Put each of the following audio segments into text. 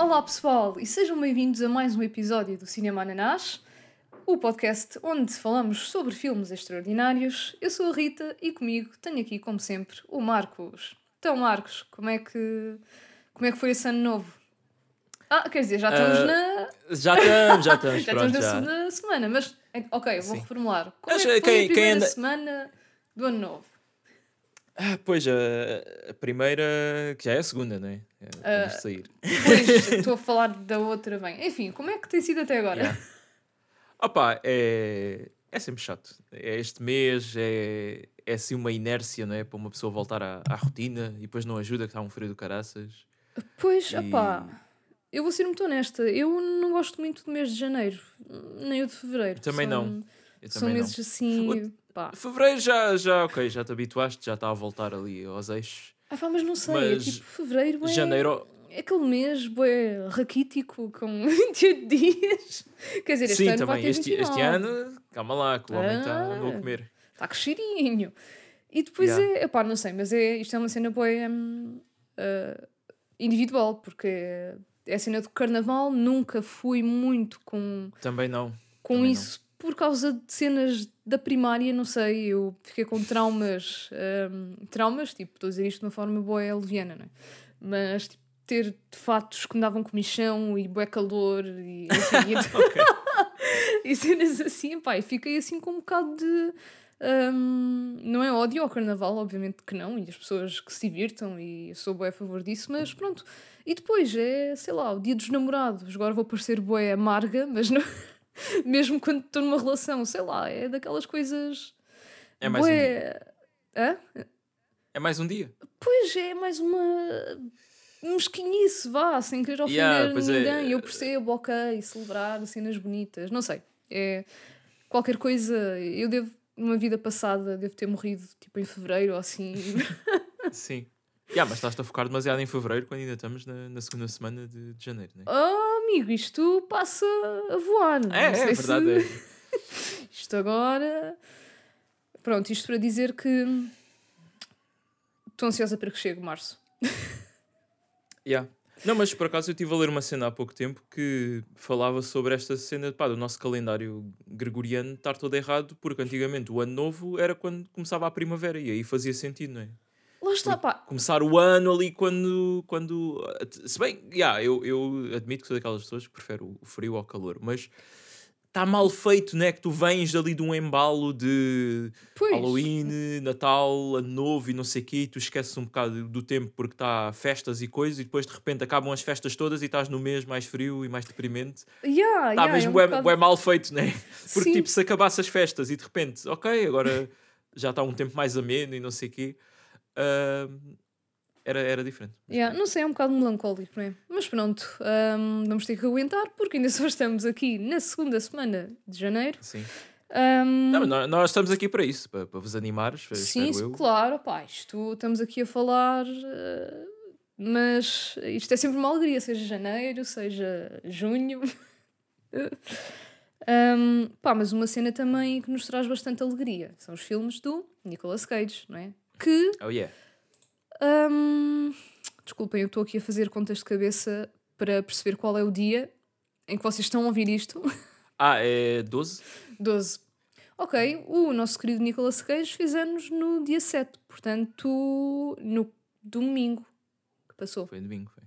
Olá pessoal e sejam bem-vindos a mais um episódio do Cinema Ananás, o podcast onde falamos sobre filmes extraordinários. Eu sou a Rita e comigo tenho aqui, como sempre, o Marcos. Então, Marcos, como é que, como é que foi esse ano novo? Ah, quer dizer, já estamos Ah, na. Já estamos, já estamos, já pronto, estamos na já. segunda semana, mas. Ok, vou Sim. reformular. Como é que foi quem- a primeira anda- semana do ano novo? Ah, pois, a, a primeira, que já é a segunda, não é? É, de sair. Pois, estou a falar da outra bem. Enfim, como é que tem sido até agora? Yeah. Opa, é, é sempre chato. É este mês, é, é assim uma inércia, não é? Para uma pessoa voltar à, à rotina e depois não ajuda que está um frio do caraças. Pois, E- opá, eu vou ser muito honesta. Eu não gosto muito do mês de janeiro, nem o de fevereiro. Também São- não. Eu São também meses assim. Pá. Fevereiro já, já, ok, já te habituaste, já está a voltar ali aos eixos. Ah, pá, mas não sei, é Mas tipo fevereiro é, Janeiro, é aquele mês bué, raquítico com 28 dias. Quer dizer, este sim, ano também. Este, este 29. ano, calma lá, que o homem está Ah. andou a comer. Está com cheirinho. E depois Yeah. é, pá, não sei, mas é, isto é uma cena boa hum, ah, individual, porque é a cena do carnaval, nunca fui muito com, Também não. com Também não. Por causa de cenas da primária, não sei, eu fiquei com traumas, hum, traumas, tipo, estou a dizer isto de uma forma boa, é leviana, não é? Mas, tipo, ter fatos que me davam comichão e bué calor e, Ok. e cenas assim, pá, e fiquei assim com um bocado de. hum, não é ódio ao carnaval, obviamente que não, e as pessoas que se divirtam, e eu sou bué a favor disso, mas pronto. E depois é, sei lá, o dia dos namorados. Agora vou parecer bué amarga, mas não. Mesmo quando estou numa relação, sei lá, é daquelas coisas. É mais um dia. Hã? É mais um dia. Pois é, mais uma mesquinhice, vá, sem querer ofender Yeah, é. ninguém. Eu percebo, ok, celebrar cenas bonitas, não sei. É qualquer coisa. Eu devo, numa vida passada, devo ter morrido tipo em fevereiro ou assim. Sim. Yeah, mas estás-te a focar demasiado em fevereiro quando ainda estamos na, na segunda semana de, de janeiro, não é? oh, amigo, isto passa a voar. não É, é, verdade. se- É. Isto agora. Pronto, isto para dizer que. Estou ansiosa para que chegue março. Yeah. Não, mas por acaso eu estive a ler uma cena há pouco tempo que falava sobre esta cena pá, do nosso calendário gregoriano estar todo errado, porque antigamente o ano novo era quando começava a primavera e aí fazia sentido, não é? Lá está, pá. Começar o ano ali quando. quando se bem, yeah, eu, eu admito que sou daquelas pessoas que prefere o frio ao calor, mas está mal feito, não é? Que tu vens ali de um embalo de Pois. Halloween, Natal, Ano Novo e não sei o quê, e tu esqueces um bocado do tempo porque está festas e coisas, e depois de repente acabam as festas todas e estás no mês mais frio e mais deprimente. Yeah, Está yeah, mesmo é um bué- bocado- bué mal feito, não é? Porque Sim. tipo, se acabasse as festas e de repente, ok, agora já está um tempo mais ameno e não sei o quê, ah, era, era diferente. Yeah, não sei, é um bocado melancólico, não é? Mas pronto, hum, vamos ter que aguentar porque ainda só estamos aqui na segunda semana de janeiro. Sim. Hum, Não, nós, nós estamos aqui para isso, para, para vos animares, sim, eu. claro, pá, isto estamos aqui a falar, eh, mas isto é sempre uma alegria, seja janeiro, seja junho. Hum, pá, mas uma cena também que nos traz bastante alegria são os filmes do Nicolas Cage, não é? Que Oh yeah. Hum, desculpem, eu estou aqui a fazer contas de cabeça para perceber qual é o dia em que vocês estão a ouvir isto. Ah, é 12? 12. Ok, o nosso querido Nicolas Cage fez anos no dia 7, portanto, no domingo que passou. Foi domingo, foi.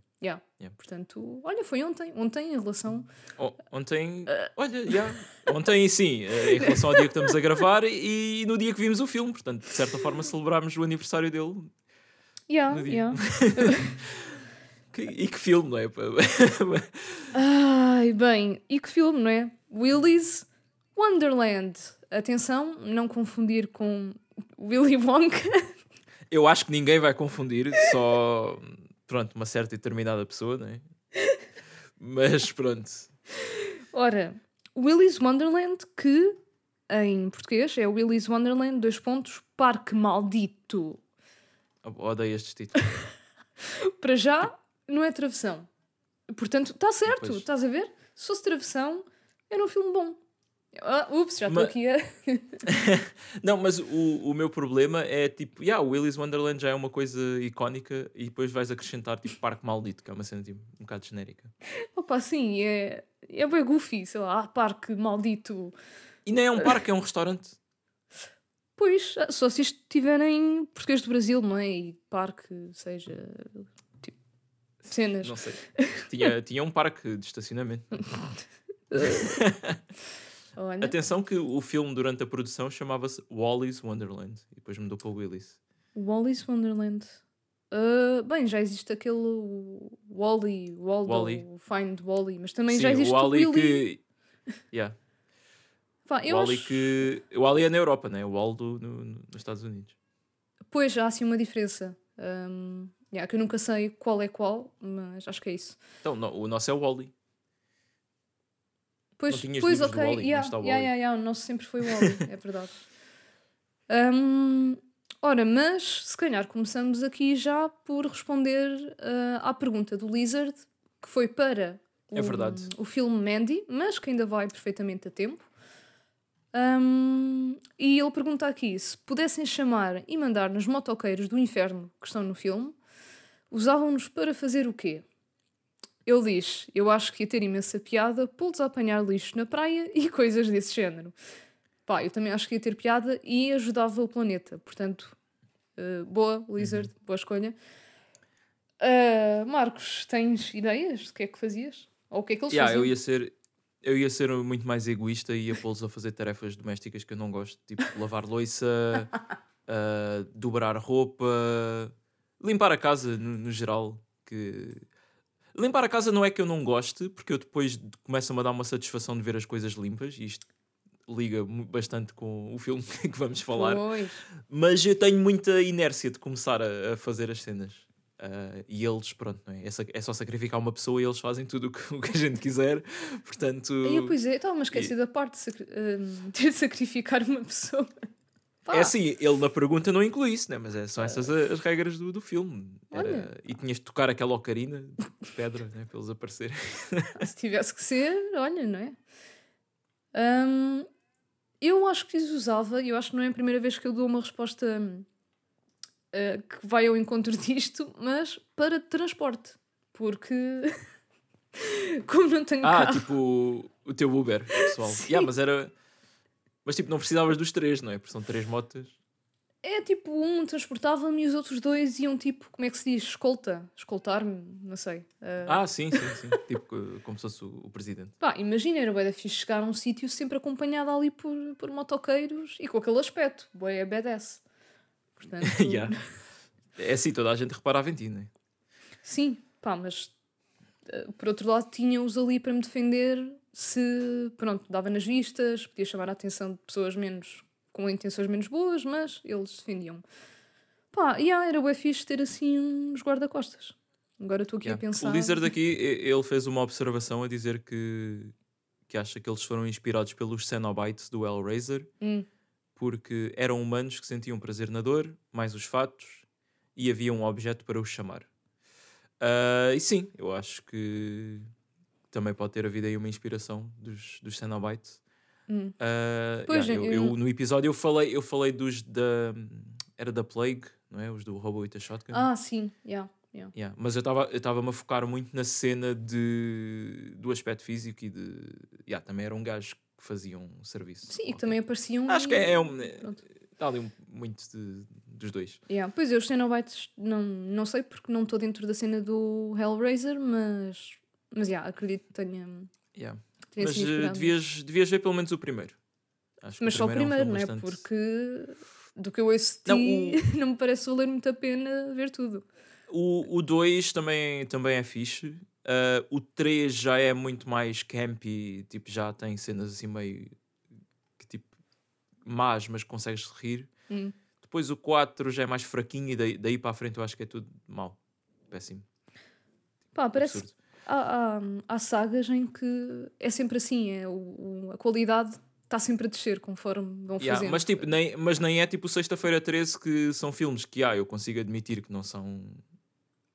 Yeah. Yeah. Portanto, olha, foi ontem. Ontem, em relação. Oh, ontem, Ah. olha, já. Ontem sim, eh, em relação ao dia que estamos a gravar e no dia que vimos o filme, portanto, de certa forma celebrámos o aniversário dele. Yeah, yeah. Que- e que filme, não é? Ai, bem, e que filme, não é? Willy's Wonderland. Atenção, não confundir com Willy Wonka. Eu acho que ninguém vai confundir, só pronto, uma certa e determinada pessoa, não é? Mas pronto. Ora, Willy's Wonderland, que em português é Willy's Wonderland, dois pontos, Parque Maldito. Odeio estes títulos. Para já, não é travessão. Portanto, está certo, Pois. estás a ver? Se fosse travessão, era um filme bom. Ah, ups, já estou aqui a. Não, mas o, o meu problema é tipo, yeah, o Willy's Wonderland já é uma coisa icónica e depois vais acrescentar tipo Parque Maldito, que é uma cena tipo, um bocado genérica. Opa, sim, é. É bem goofy, sei lá, parque maldito. E nem é um parque, é um restaurante. Pois, ah, só se isto tiverem português do Brasil, não é? E parque, seja. Tipo, cenas. Não sei. Tinha, tinha um parque de estacionamento. Olha. Atenção que o filme durante a produção chamava-se Wally's Wonderland e depois mudou para Willy's. Wally's Wonderland. Ah, bem, já existe aquele Wally, Waldo, Wall-E. Find Wally, mas também Sim, já existe o o, Wally Willy. que. Yeah. Pá, eu o Wally acho... que. O Wally é na Europa, né? O Waldo no, no- nos Estados Unidos. Pois, há assim uma diferença. Um, yeah, que eu nunca sei qual é qual, mas acho que é isso. Então, não, o nosso é o Wally. Pois, Não pois do ok, Wall-E, mas yeah, yeah, yeah, yeah, o nosso sempre foi o Wally, é verdade. Um, ora, mas se calhar começamos aqui já por responder ah, à pergunta do Lizard, que foi para É o, verdade. o filme Mandy, mas que ainda vai perfeitamente a tempo. Um, e ele pergunta aqui: se pudessem chamar e mandar nos motoqueiros do inferno que estão no filme, usavam-nos para fazer o quê? Ele diz: Eu acho que ia ter imensa piada pô-los a apanhar lixo na praia e coisas desse género. Pá, eu também acho que ia ter piada e ajudava o planeta. Portanto, eh, boa, Lizard, Uhum. boa escolha. Ah, Marcos, tens ideias do que é que fazias? Ou o que é que eles Yeah, eu faziam? ia ser. Eu ia ser muito mais egoísta e ia pô-los a fazer tarefas domésticas que eu não gosto, tipo lavar louça, ah, dobrar roupa, limpar a casa no, no geral. Que limpar a casa não é que eu não goste, porque eu depois começa-me a dar uma satisfação de ver as coisas limpas e isto liga bastante com o filme que vamos falar. Pois. Mas eu tenho muita inércia de começar a, a fazer as cenas. Ah, e eles, pronto, não é? É, é só sacrificar uma pessoa e eles fazem tudo o que, o que a gente quiser. Portanto, Aí, pois é, estava-me a esquecer da parte de, sacri- ah, ter de sacrificar uma pessoa. Pá, é assim, ele na pergunta não inclui isso, né? mas é, são essas a- as regras do, do filme. Era- e tinhas de tocar aquela ocarina de pedra né? para eles aparecerem. Se tivesse que ser, olha, não é? Hum, eu acho que usava, e eu acho que não é a primeira vez que eu dou uma resposta eh, que vai ao encontro disto, mas para transporte. Porque, como não tenho Ah, carro, tipo o, teu Uber, pessoal. Yeah, mas era. Mas tipo, não precisavas dos três, não é? Porque são três motas. é tipo um transportava-me e os outros dois iam tipo, como é que se diz? Escolta? Escoltar-me? Não sei. Eh, Ah, sim, sim, sim. tipo co- como se fosse o, o presidente. Pá, imagina, era bué da fixe chegar a um sítio sempre acompanhada ali por, por motoqueiros e com aquele aspecto, bué badass. Portanto, Yeah. É assim, toda a gente reparava em ti, não é? sim, pá, mas eh, por outro lado tinha-os ali para me defender se, pronto, dava nas vistas, podia chamar a atenção de pessoas menos, com intenções menos boas, mas eles defendiam-me. Pá, yeah, era bué fixe ter assim uns guarda-costas. Agora estou aqui Yeah. a pensar... O Lizard aqui, e- ele fez uma observação a dizer que, que acha que eles foram inspirados pelos Cenobites do Hellraiser Hum. porque eram humanos que sentiam prazer na dor, mais os fatos, e havia um objeto para os chamar. Ah, e sim, eu acho que também pode ter havido aí uma inspiração dos, dos Cenobites. Hum. Ah, Pois, yeah, eu, eu- eu- no episódio eu falei, eu falei dos da. Era da Plague, não é? Os do Robo with a Shotgun. Ah, sim, yeah, yeah. Yeah, Mas eu estava-me a focar muito na cena de, do aspecto físico e de. Yeah, também era um gajo que fazia um serviço. Sim, e que também apareciam... Acho que e- é, é um. Está ali um- muito de- dos dois. Yeah. Pois eu, os Cenobites, não, não sei porque não estou dentro da cena do Hellraiser, mas, mas yeah, acredito que tenha, Yeah. tenha Mas eh, devias, devias ver pelo menos o primeiro. Acho que Mas só o é um primeiro, filme não é? bastante- Porque do que eu ouço de Não, ti, não me parece valer muito a pena ver tudo. O 2 também, também é fixe. Ah, o 3 já é muito mais campy, tipo, já tem cenas assim meio que tipo más, mas consegues rir. Hum. Depois o 4 já é mais fraquinho e daí, daí para a frente eu acho que é tudo mau. Péssimo. Pá, parece Absurdo. Há, há, há sagas em que é sempre assim, é, o, a qualidade está sempre a descer conforme vão Yeah, fazendo. mas, tipo, nem, mas nem é tipo Sexta-feira 13 que são filmes que ah, eu consigo admitir que não são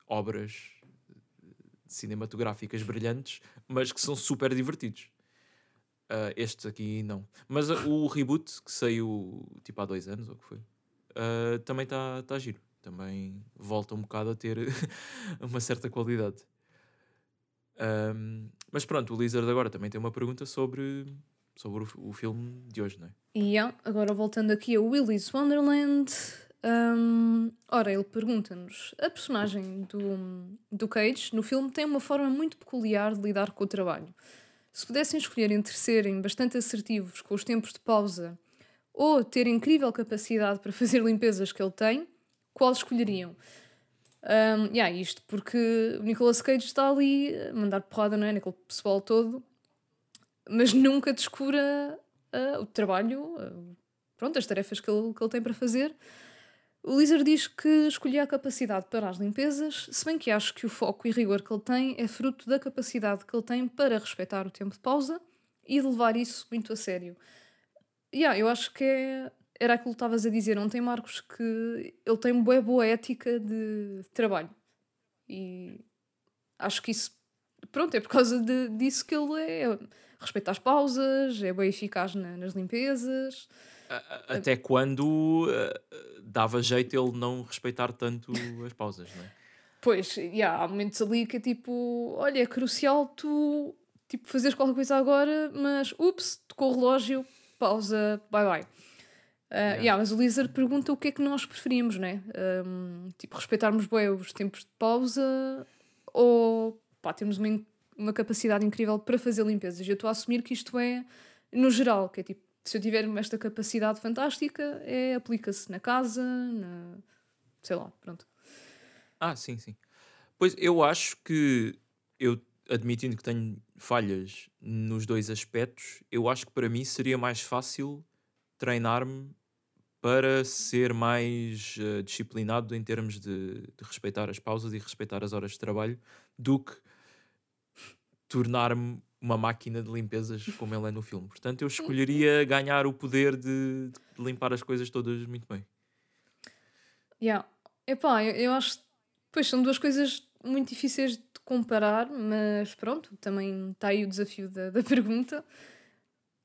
obras cinematográficas brilhantes, mas que são super divertidos. Uh, este aqui não. Mas uh, o reboot que saiu tipo há dois anos, ou que foi, uh, também está tá giro. Também volta um bocado a ter uma certa qualidade. Um, mas pronto, o Lizard agora também tem uma pergunta sobre, sobre o, o filme de hoje, não é? Yeah, agora voltando aqui a Willy's Wonderland. Um, ora, ele pergunta-nos: a personagem do, do Cage no filme tem uma forma muito peculiar de lidar com o trabalho. Se pudessem escolher entre serem bastante assertivos com os tempos de pausa ou ter incrível capacidade para fazer limpezas que ele tem, qual escolheriam? Um, yeah, isto porque o Nicolas Cage está ali a mandar porrada não é, naquele pessoal todo, mas nunca descura uh, o trabalho, uh, pronto, as tarefas que ele, que ele tem para fazer. O Lizard diz que escolhia a capacidade para as limpezas, se bem que acho que o foco e rigor que ele tem é fruto da capacidade que ele tem para respeitar o tempo de pausa e de levar isso muito a sério. Yeah, eu acho que é, era aquilo que estavas a dizer ontem, Marcos, que ele tem uma boa, boa ética de, de trabalho. E acho que isso, pronto, é por causa de, disso que ele é. Respeita as pausas, é bem eficaz na, nas limpezas. Até quando uh, dava jeito ele não respeitar tanto as pausas, não é? Pois, yeah, há momentos ali que é tipo, olha, é crucial tu tipo, fazeres qualquer coisa agora, mas ups, tocou o relógio, pausa, bye bye. Uh, yeah. yeah. mas o Lizard pergunta o que é que nós preferimos, né? Um, tipo, respeitarmos bem os tempos de pausa ou pá, termos uma, uma capacidade incrível para fazer limpezas. Eu estou a assumir que isto é no geral, que é tipo, se eu tiver esta capacidade fantástica, é, aplica-se na casa, na... sei lá, pronto. Ah, sim, sim. Pois eu acho que eu admitindo que tenho falhas nos dois aspectos, eu acho que para mim seria mais fácil treinar-me para ser mais uh, disciplinado em termos de, de, respeitar as pausas e respeitar as horas de trabalho do que tornar-me uma máquina de limpezas como ele é no filme. Portanto, eu escolheria ganhar o poder de, de limpar as coisas todas muito bem. Yeah. Epá, eu, eu acho pois são duas coisas muito difíceis de comparar, mas pronto, também está aí o desafio da, da pergunta.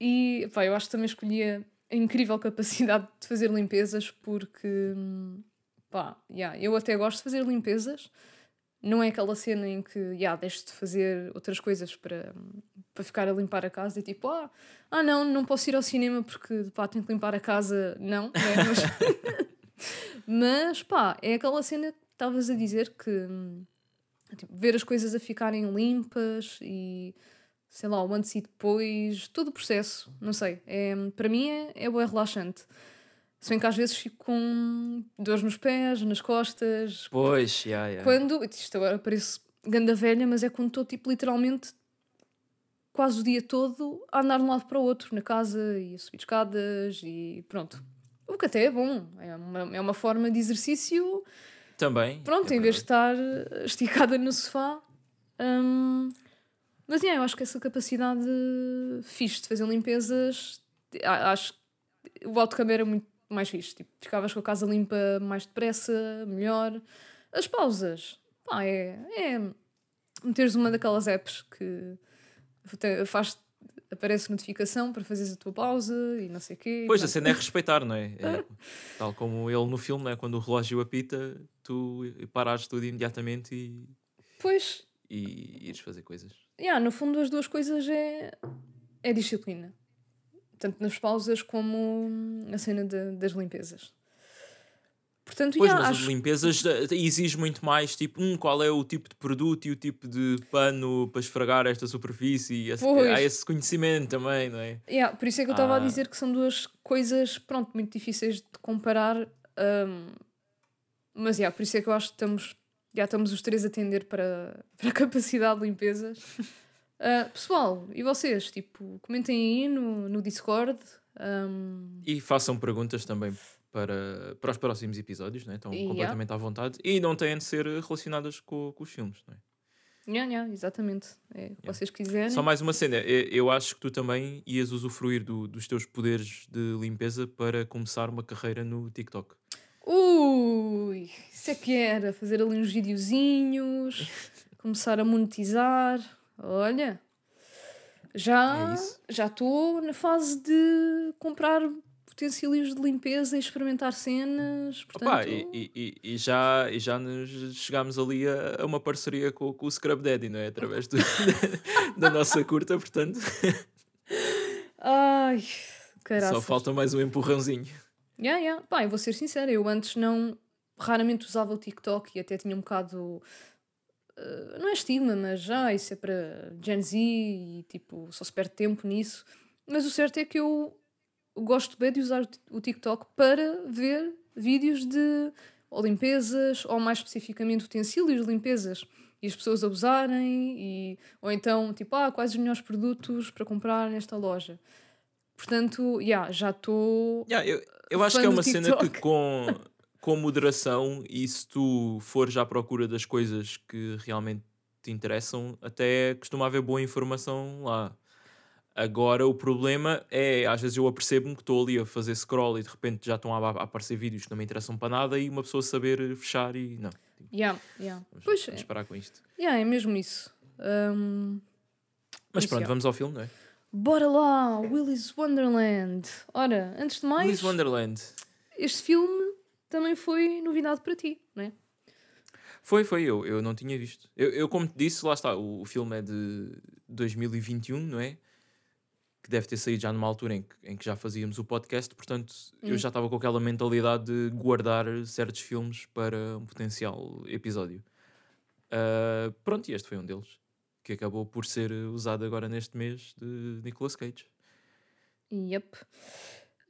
E epá, eu acho que também escolhia a incrível capacidade de fazer limpezas, porque pá, yeah, eu até gosto de fazer limpezas. Não é aquela cena em que yeah, deixo de fazer outras coisas para, para ficar a limpar a casa e tipo, ah, ah não, não posso ir ao cinema porque pá, tenho que limpar a casa. Não, é, mas, mas pá, é aquela cena que estavas a dizer que tipo, ver as coisas a ficarem limpas e sei lá, o antes e depois, todo o processo, não sei. É, para mim é, é bem relaxante. Se bem que às vezes fico com dores nos pés, nas costas. Pois, yeah, yeah. Quando, isto agora parece ganda velha, mas é quando estou tipo literalmente quase o dia todo a andar de um lado para o outro na casa e a subir escadas e pronto. O que até é bom, é uma, é uma forma de exercício. Também. Pronto, é em vez de estar esticada no sofá. Hum, mas yeah, eu acho que essa capacidade fixe de fazer limpezas, acho que o autocâmara é muito mais fixe. Tipo, ficavas com a casa limpa mais depressa, melhor. As pausas, pá, é, é meteres uma daquelas apps que faz aparece notificação para fazeres a tua pausa e não sei o quê. Pois, a cena é respeitar, não é? é tal como ele no filme, é? quando o relógio apita, tu paras tudo imediatamente e. Pois. E ires fazer coisas yeah, no fundo, as duas coisas é, é disciplina. Tanto nas pausas como na cena de, das limpezas. Portanto, pois, yeah, mas acho... limpezas eh, exige muito mais, tipo, um, qual é o tipo de produto e o tipo de pano para esfregar esta superfície. Esse, há esse conhecimento também, não é? Yeah, por isso é que eu estava ah. a dizer que são duas coisas, pronto, muito difíceis de comparar. Um, mas, yeah, por isso é que eu acho que estamos já estamos os três a tender para, para a capacidade de limpezas. Uh, pessoal, e vocês? Tipo, comentem aí no, no Discord. Um... E façam perguntas também para, para os próximos episódios, né? estão yeah. completamente à vontade. E não têm de ser relacionadas com, com os filmes. Não é? Yeah, yeah, exatamente. É yeah. vocês quiserem. Só mais uma cena. Eu acho que tu também ias usufruir do, dos teus poderes de limpeza para começar uma carreira no TikTok. Ui, isso é que era. Fazer ali uns videozinhos, começar a monetizar. Olha. Já É já estou na fase de comprar utensílios de limpeza e experimentar cenas. Portanto, Opa, e, e- e- já, e já nos chegámos ali a, a uma parceria com, com o Scrub Daddy, não é? Através do- da nossa curta, portanto, Ai, só caraças. falta mais um empurrãozinho. Yeah, yeah. Pá, eu vou ser sincera, eu antes não raramente usava o TikTok e até tinha um bocado eh, não é estigma, mas já isso é para Gen Z e tipo, só se perde tempo nisso. Mas o certo é que eu gosto bem de usar o TikTok para ver vídeos de ou limpezas, ou mais especificamente utensílios de limpezas. E as pessoas a usarem, e, ou então, tipo, ah, quais os melhores produtos para comprar nesta loja. Portanto, yeah, já estou. Yeah, eu, eu acho que é uma cena que com, com moderação e se tu fores à procura das coisas que realmente te interessam, até costuma haver boa informação lá. Agora o problema é, às vezes eu apercebo-me que estou ali a fazer scroll e de repente já estão a, a aparecer vídeos que não me interessam para nada e uma pessoa saber fechar e não. Yeah, yeah. Vamos, Pois vamos é. parar com isto. Yeah, é mesmo isso. Hum, Mas pronto, yeah. vamos ao filme, não é? Bora lá, Willy's Wonderland. Ora, antes de mais, Alice Wonderland. este filme também foi novidade para ti, não é? Foi, foi, eu, eu não tinha visto. Eu, eu, como te disse, lá está, o, o filme é de 2021, não é? Que deve ter saído já numa altura em que, em que já fazíamos o podcast, portanto eu Hum. já estava com aquela mentalidade de guardar certos filmes para um potencial episódio. Ah, pronto, e este foi um deles, que acabou por ser usado agora neste mês de Nicolas Cage. Yep.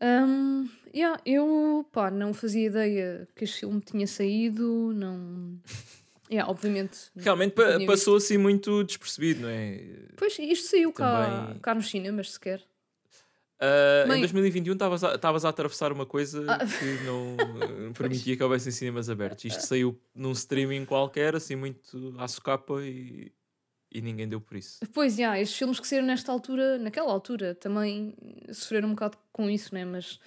Um, yeah, eu pá, não fazia ideia que este filme tinha saído, não. Yeah, obviamente. Realmente pa- passou assim muito despercebido, não é? Pois, isto saiu cá, Também- cá nos cinemas sequer. Mãe- em 2021 estavas a, a atravessar uma coisa Ah. que não eh, permitia que houvessem cinemas abertos. Isto saiu num streaming qualquer, assim, muito à socapa e, e ninguém deu por isso. Pois, yeah, estes filmes que saíram nesta altura, naquela altura, também sofreram um bocado com isso, né? Mas,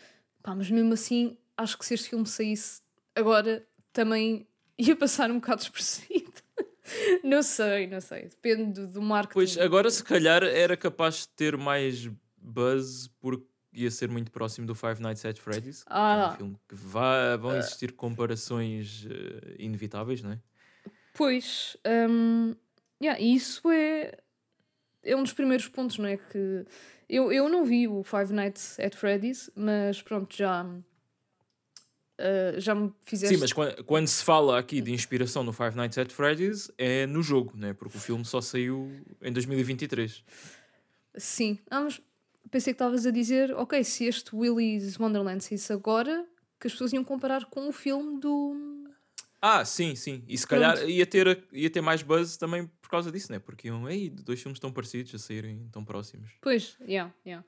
pá, mas mesmo assim, acho que se este filme saísse agora, também ia passar um bocado despercebido. não sei, não sei. Depende do, do marketing. Pois, agora se calhar era capaz de ter mais buzz porque ia ser muito próximo do Five Nights at Freddy's. que é um Ah. filme que vá, vão existir comparações eh, inevitáveis, não é? Pois, hum, yeah, e isso é, é um dos primeiros pontos, não é? Que eu, eu não vi o Five Nights at Freddy's, mas pronto, já, ah, já me fizeste. Sim, mas quando, quando se fala aqui de inspiração no Five Nights at Freddy's é no jogo, né? porque o filme só saiu em 2023. Sim, ah, mas pensei que estavas a dizer, ok, se este Willy's Wonderland saísse agora, que as pessoas iam comparar com o filme do. Ah, sim, sim. E se calhar ia ter, ia ter mais buzz também por causa disso, né? Porque iam, ei, dois filmes tão parecidos a saírem tão próximos. Pois, yeah, yeah.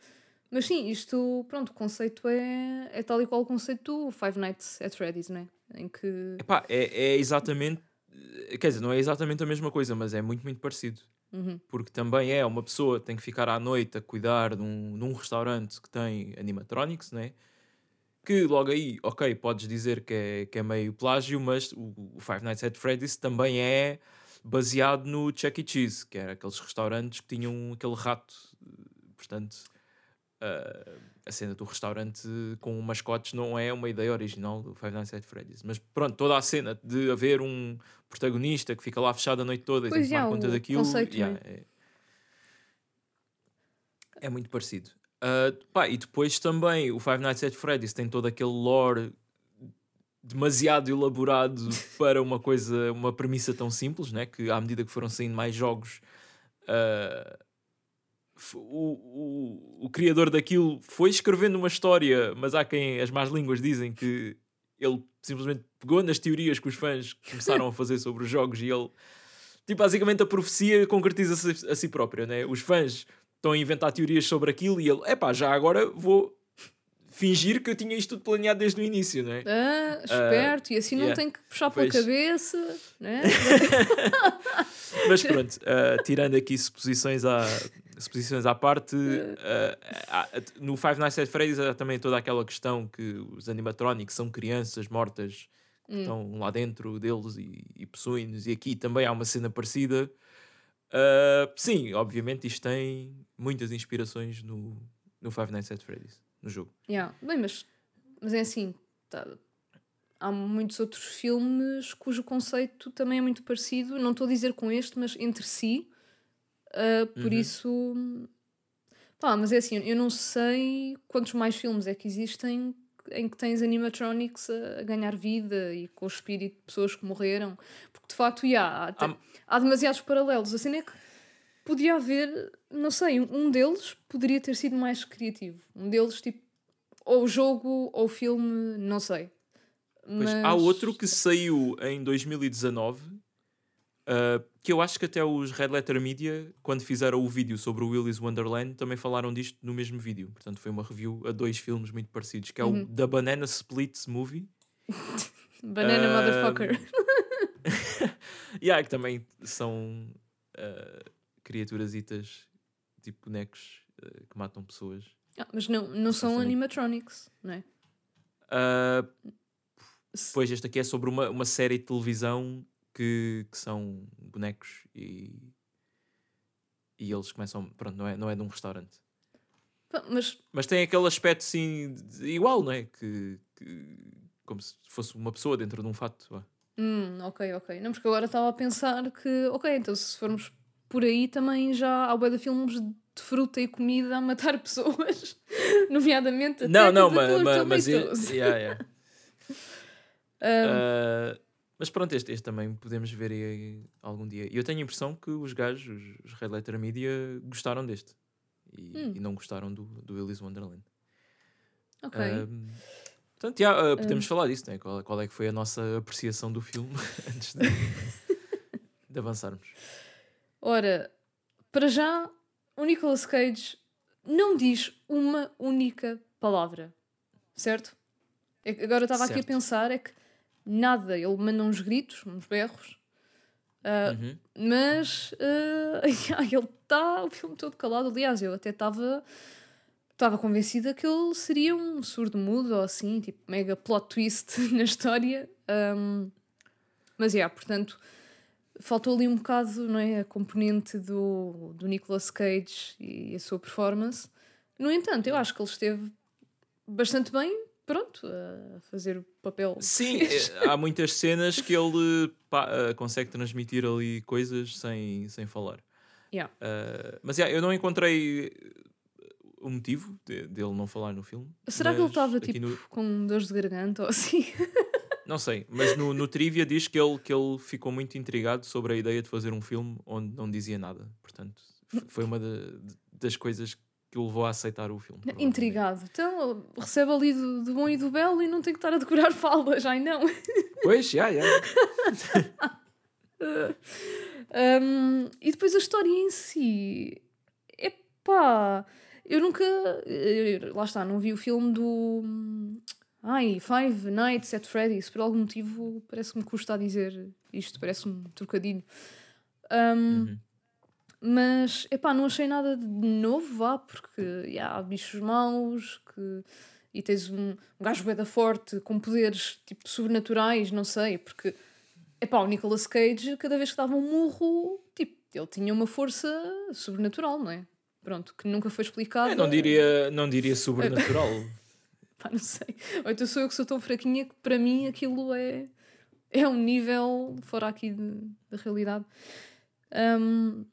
Mas sim, isto, pronto, o conceito é, é tal e qual o conceito do Five Nights at Freddy's, não é? Em que. Epá, é, é exatamente. Quer dizer, não é exatamente a mesma coisa, mas é muito, muito parecido. Uhum. Porque também é uma pessoa que tem que ficar à noite a cuidar de um, de um restaurante que tem animatronics, né? Que logo aí, ok, podes dizer que é, que é meio plágio, mas o, o Five Nights at Freddy's também é baseado no Chuck E. Cheese, que era aqueles restaurantes que tinham aquele rato. Portanto, ah, a cena do restaurante com mascotes não é uma ideia original do Five Nights at Freddy's. Mas pronto, toda a cena de haver um protagonista que fica lá fechado a noite toda e Pois, tomar já, conta daquilo. conceito, yeah, né? é, é muito parecido. Ah, pá, e depois também o Five Nights at Freddy's tem todo aquele lore demasiado elaborado para uma coisa, uma premissa tão simples, né? que à medida que foram saindo mais jogos, f- o, o, o criador daquilo foi escrevendo uma história, mas há quem as más línguas dizem que ele simplesmente pegou nas teorias que os fãs começaram a fazer sobre os jogos e ele, tipo, basicamente a profecia concretiza-se a si própria, né? Os fãs estão a inventar teorias sobre aquilo e ele, epá, já agora vou fingir que eu tinha isto tudo planeado desde o início, não é? Ah, esperto, e assim não yeah. tem que puxar pela Pois. cabeça, né? Mas pronto, uh, tirando aqui suposições à, suposições à parte, uh, no Five Nights at Freddy's há também toda aquela questão que os animatronics são crianças mortas que Hum. estão lá dentro deles e, e possuem-nos, e aqui também há uma cena parecida. Uh, sim, obviamente isto tem muitas inspirações no, no Five Nights at Freddy's, no jogo. Yeah. Bem, mas, mas é assim, tá, há muitos outros filmes cujo conceito também é muito parecido, não estou a dizer com este, mas entre si. Uh, por Uhum. isso. Pá, mas é assim, eu não sei quantos mais filmes é que existem em que tens animatronics a, ganhar vida e com o espírito de pessoas que morreram. Porque de facto, yeah, há, Há- demasiados paralelos. A cena é que podia haver, não sei, um deles poderia ter sido mais criativo. Um deles, tipo, ou o jogo ou o filme, não sei. Pois, Mas... Há outro que saiu em 2019, uh, que eu acho que até os Red Letter Media, quando fizeram o vídeo sobre o Willy's Wonderland, também falaram disto no mesmo vídeo. Portanto, foi uma review a dois filmes muito parecidos, que é Uhum. o The Banana Splits Movie. Banana Ah, Motherfucker. E há que também são uh, criaturasitas, tipo bonecos uh, que matam pessoas. Ah, mas não, não são Sim. animatronics, não é? Uh, Pois, este aqui é sobre uma, uma série de televisão que, que são bonecos e, e eles começam. Pronto, não é, não é de um restaurante. Mas Mas tem aquele aspecto assim de- igual, não é? Que, que- como se fosse uma pessoa dentro de um fato. Hum, ok, ok. Não, porque agora estava a pensar que, ok, então se formos por aí também já há bué de filmes de fruta e comida a matar pessoas, nomeadamente Não, não, mas, mas, mas, yeah, yeah. Um, Uh, mas pronto, este, este também podemos ver aí algum dia. E eu tenho a impressão que os gajos, os, Red Letter Media, gostaram deste. E, Hum. e não gostaram do, do Willy's Wonderland. ok. Um, portanto, já, uh, podemos falar disso, né? qual, qual é que foi a nossa apreciação do filme antes de, de avançarmos. Ora, para já, o Nicolas Cage não diz uma única palavra, certo? É agora eu estava aqui a pensar, é que nada, ele manda uns gritos, uns berros, ah, Uhum. mas ah, ele está o filme todo calado. Aliás, eu até estava estava convencida que ele seria um surdo-mudo ou assim, tipo, mega plot twist na história. Ahm, mas, é, portanto, faltou ali um bocado, não é, a componente do, do Nicolas Cage e a sua performance. No entanto, eu acho que ele esteve bastante bem, pronto, a fazer o papel. Sim, eh, há muitas cenas que ele pá, eh, consegue transmitir ali coisas sem, sem falar. Yeah. Uh, mas yeah, eu não encontrei o motivo de- dele não falar no filme. Será que ele estava tipo no- com dores de garganta ou assim? Não sei, mas no, no trivia diz que ele, que ele ficou muito intrigado sobre a ideia de fazer um filme onde não dizia nada. Portanto, foi uma da- das coisas que o levou a aceitar o filme. Intrigado. Então recebe ali do, do bom e do belo e não tem que estar a decorar falas, ai não. Pois, já, já. Um, e depois a história em si. Epá, eu nunca. eu- Lá está, não vi o filme do. Ai, Five Nights at Freddy's. Por algum motivo parece que me custa a dizer isto, parece um trocadilho. Um, Uhum. Mas, epá, não achei nada de novo, vá, porque yeah, há bichos maus que... e tens um, um gajo beda forte com poderes tipo sobrenaturais, não sei, porque epá, o Nicolas Cage, cada vez que dava um murro, tipo, ele tinha uma força sobrenatural, não é? Pronto, que nunca foi explicada. Eu não diria, não diria sobrenatural. Pá, não sei. Ou então sou eu que sou tão fraquinha que para mim aquilo é, é um nível fora aqui da realidade. Um,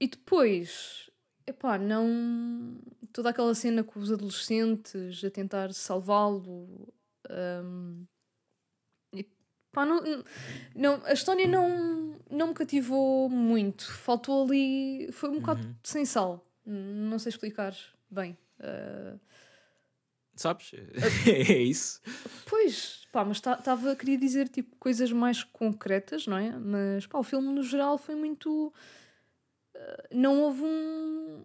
e depois, epá, não. Toda aquela cena com os adolescentes a tentar salvá-lo. um, pá, não, não, a história não, não me cativou muito. Faltou ali. Foi um bocado Uhum. sem sal. Não sei explicar bem. Uh, Sabes? é isso. Pois, pá, mas estava queria dizer tipo coisas mais concretas, não é? Mas pá, o filme no geral foi muito. Não houve um.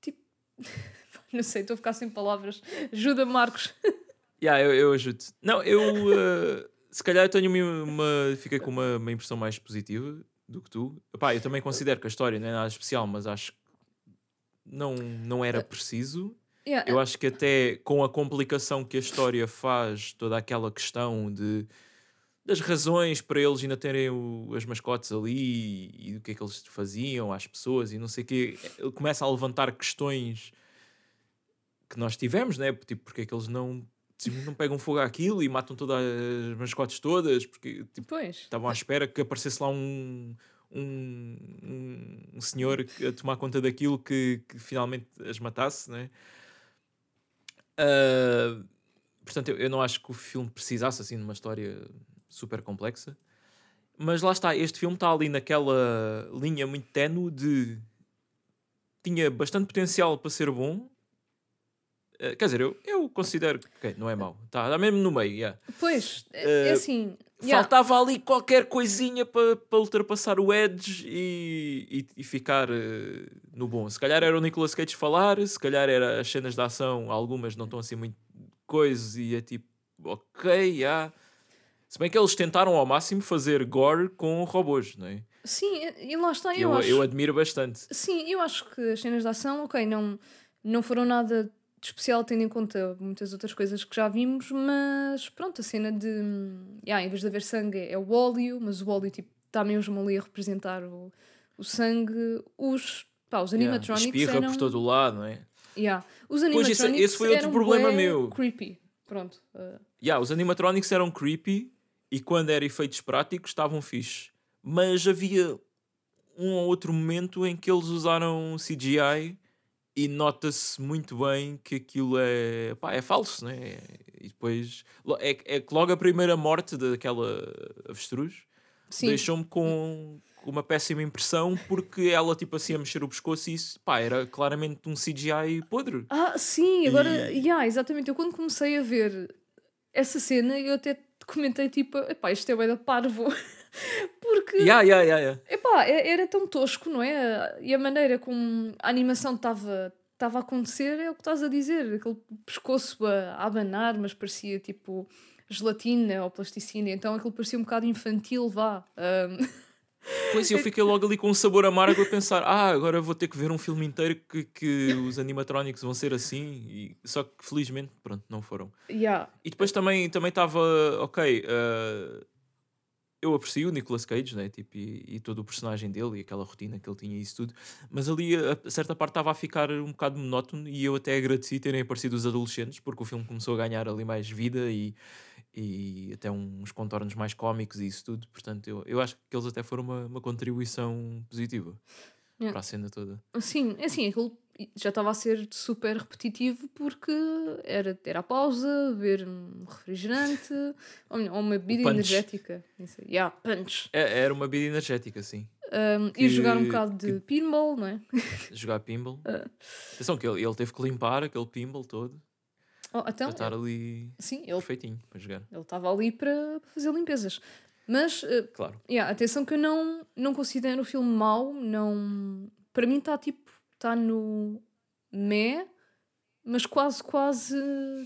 Tipo. não sei, estou a ficar sem palavras. Ajuda, Marcos. Yeah, eu, eu ajudo. Não, eu uh, se calhar eu tenho uma, uma- fiquei com uma, uma impressão mais positiva do que tu. Epá, eu também considero que a história não é nada especial, mas acho que não, não era preciso. Yeah, Eu acho que até com a complicação que a história faz, toda aquela questão de das razões para eles ainda terem o- as mascotes ali e, e do que é que eles faziam às pessoas e não sei o quê. Ele começa a levantar questões que nós tivemos, né? Tipo, porque é que eles não, simplesmente não pegam fogo àquilo e matam todas as mascotes todas, porque tipo, estavam à espera que aparecesse lá um, um, um, um senhor a tomar conta daquilo que, que finalmente as matasse, né? Ah, portanto, eu, eu não acho que o filme precisasse assim de uma história super complexa. Mas lá está, este filme está ali naquela linha muito ténue de tinha bastante potencial para ser bom. Ah, quer dizer, eu, eu considero que ok, não é mau. Está tá mesmo no meio, yeah. Pois, é, Eh, assim. yeah, Faltava ali qualquer coisinha para para ultrapassar o Edge e, e, e ficar eh, no bom. Se calhar era o Nicolas Cage falar, se calhar era as cenas de ação, algumas não estão assim muito coisas e é tipo, ok, já. Se bem que eles tentaram ao máximo fazer gore com robôs, não é? Sim, e lá está, eu, eu, acho. eu admiro bastante. Sim, eu acho que as cenas de ação, ok, não, não foram nada de especial tendo em conta muitas outras coisas que já vimos, mas pronto, a cena de. Yeah, em vez de haver sangue é o óleo, mas o óleo tipo, está mesmo ali a representar o, o sangue. Os, pá, os Yeah, animatronics Espirra eram. por todo o lado, não é? Yeah, os Pois, animatronics esse- esse foi outro eram problema meu. creepy. Pronto. uh, Yeah, os animatronics eram creepy e quando eram efeitos práticos estavam fixe. Mas havia um ou outro momento em que eles usaram CGI e nota-se muito bem que aquilo é, pá, é falso, né? E depois é, é que logo a primeira morte daquela avestruz deixou-me com com uma péssima impressão porque ela tipo assim a mexer o pescoço e isso, pá, era claramente um CGI podre. Ah, sim, agora, E- yeah, exatamente. Eu quando comecei a ver essa cena, eu até comentei tipo, epá, isto é bué da parvo. Porque, Yeah, yeah, yeah, yeah. epá, era tão tosco, não é? E a maneira como a animação estava estava a acontecer é o que estás a dizer. Aquele pescoço a, a abanar, mas parecia tipo gelatina ou plasticina. Então aquilo parecia um bocado infantil, vá. Ahm, Pois eu fiquei logo ali com um sabor amargo a pensar: ah, agora vou ter que ver um filme inteiro que, que os animatronics vão ser assim. E, só que felizmente, pronto, não foram. yeah. E depois também estava, ok, ah, eu aprecio o Nicolas Cage, né? tipo, e, e todo o personagem dele e aquela rotina que ele tinha e isso tudo, mas ali a, a certa parte estava a ficar um bocado monótono e eu até agradeci terem aparecido os adolescentes porque o filme começou a ganhar ali mais vida e, e até uns contornos mais cómicos e isso tudo, portanto eu, eu acho que eles até foram uma, uma contribuição positiva Yeah. para a cena toda. Sim, é assim, aquilo já estava a ser super repetitivo porque era ter a pausa, beber um refrigerante ou, melhor, uma bebida energética. Isso. Yeah, punch. É- era uma vida energética, sim. Um, Que- Ir jogar um bocado de que- pinball, não é? Jogar pinball. Ah. Atenção que ele, ele teve que limpar aquele pinball todo Oh, então, para estar ali sim, ele perfeitinho para jogar. ele estava ali para fazer limpezas. Mas, uh, Claro. yeah, atenção que eu não, não considero o filme mau, não... Para mim está tipo, está no meh, mas quase, quase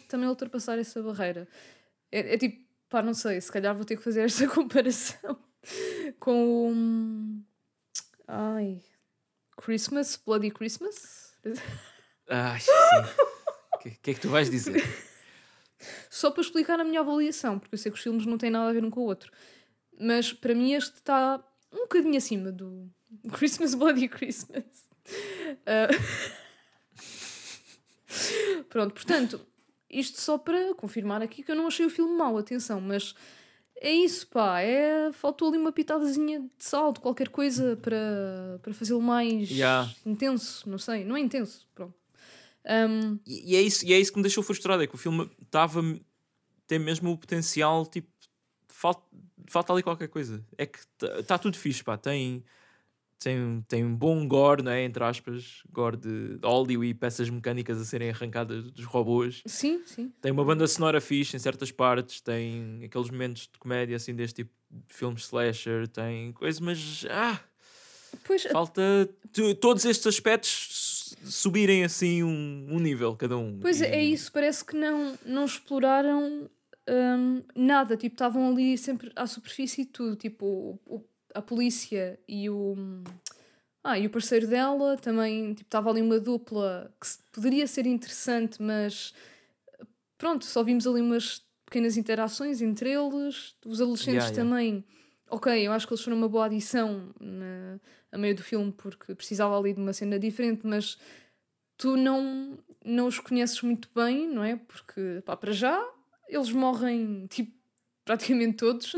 também ultrapassar essa barreira. É, é tipo, pá, não sei, se calhar vou ter que fazer esta comparação com o... Ai... Christmas, Bloody Christmas? Ai, sim. O que, que é que tu vais dizer? Só para explicar a minha avaliação, porque eu sei que os filmes não têm nada a ver um com o outro. Mas para mim este está um bocadinho acima do Christmas Bloody Christmas. Ah, Pronto, portanto, isto só para confirmar aqui que eu não achei o filme mau, atenção, mas é isso, pá, é... faltou ali uma pitadazinha de sal, de qualquer coisa para, para fazê-lo mais Yeah. intenso, não sei, não é intenso, pronto. Ahm, E, e é isso, e é isso que me deixou frustrado: é que o filme estava. tem mesmo o potencial, tipo, falta, falta ali qualquer coisa. É que está tudo fixe, pá. Tem, tem, tem um bom gore, não é? Entre aspas, gore de óleo e peças mecânicas a serem arrancadas dos robôs. sim, sim. Tem uma banda sonora fixe em certas partes, tem aqueles momentos de comédia assim deste tipo de filmes slasher, tem coisas, mas ah, Pois, falta todos estes aspectos subirem assim um, um nível cada um. Pois é, é E- isso, parece que não, não exploraram hum, nada, tipo, estavam ali sempre à superfície e tudo, tipo, o- a polícia e o, ah, e o parceiro dela também, tipo, estava ali uma dupla que poderia ser interessante, mas pronto, só vimos ali umas pequenas interações entre eles. Os adolescentes Yeah, yeah. também. Ok, eu acho que eles foram uma boa adição na, a meio do filme porque precisava ali de uma cena diferente, mas tu não, não os conheces muito bem, não é? Porque, pá, para já, eles morrem, tipo, praticamente todos.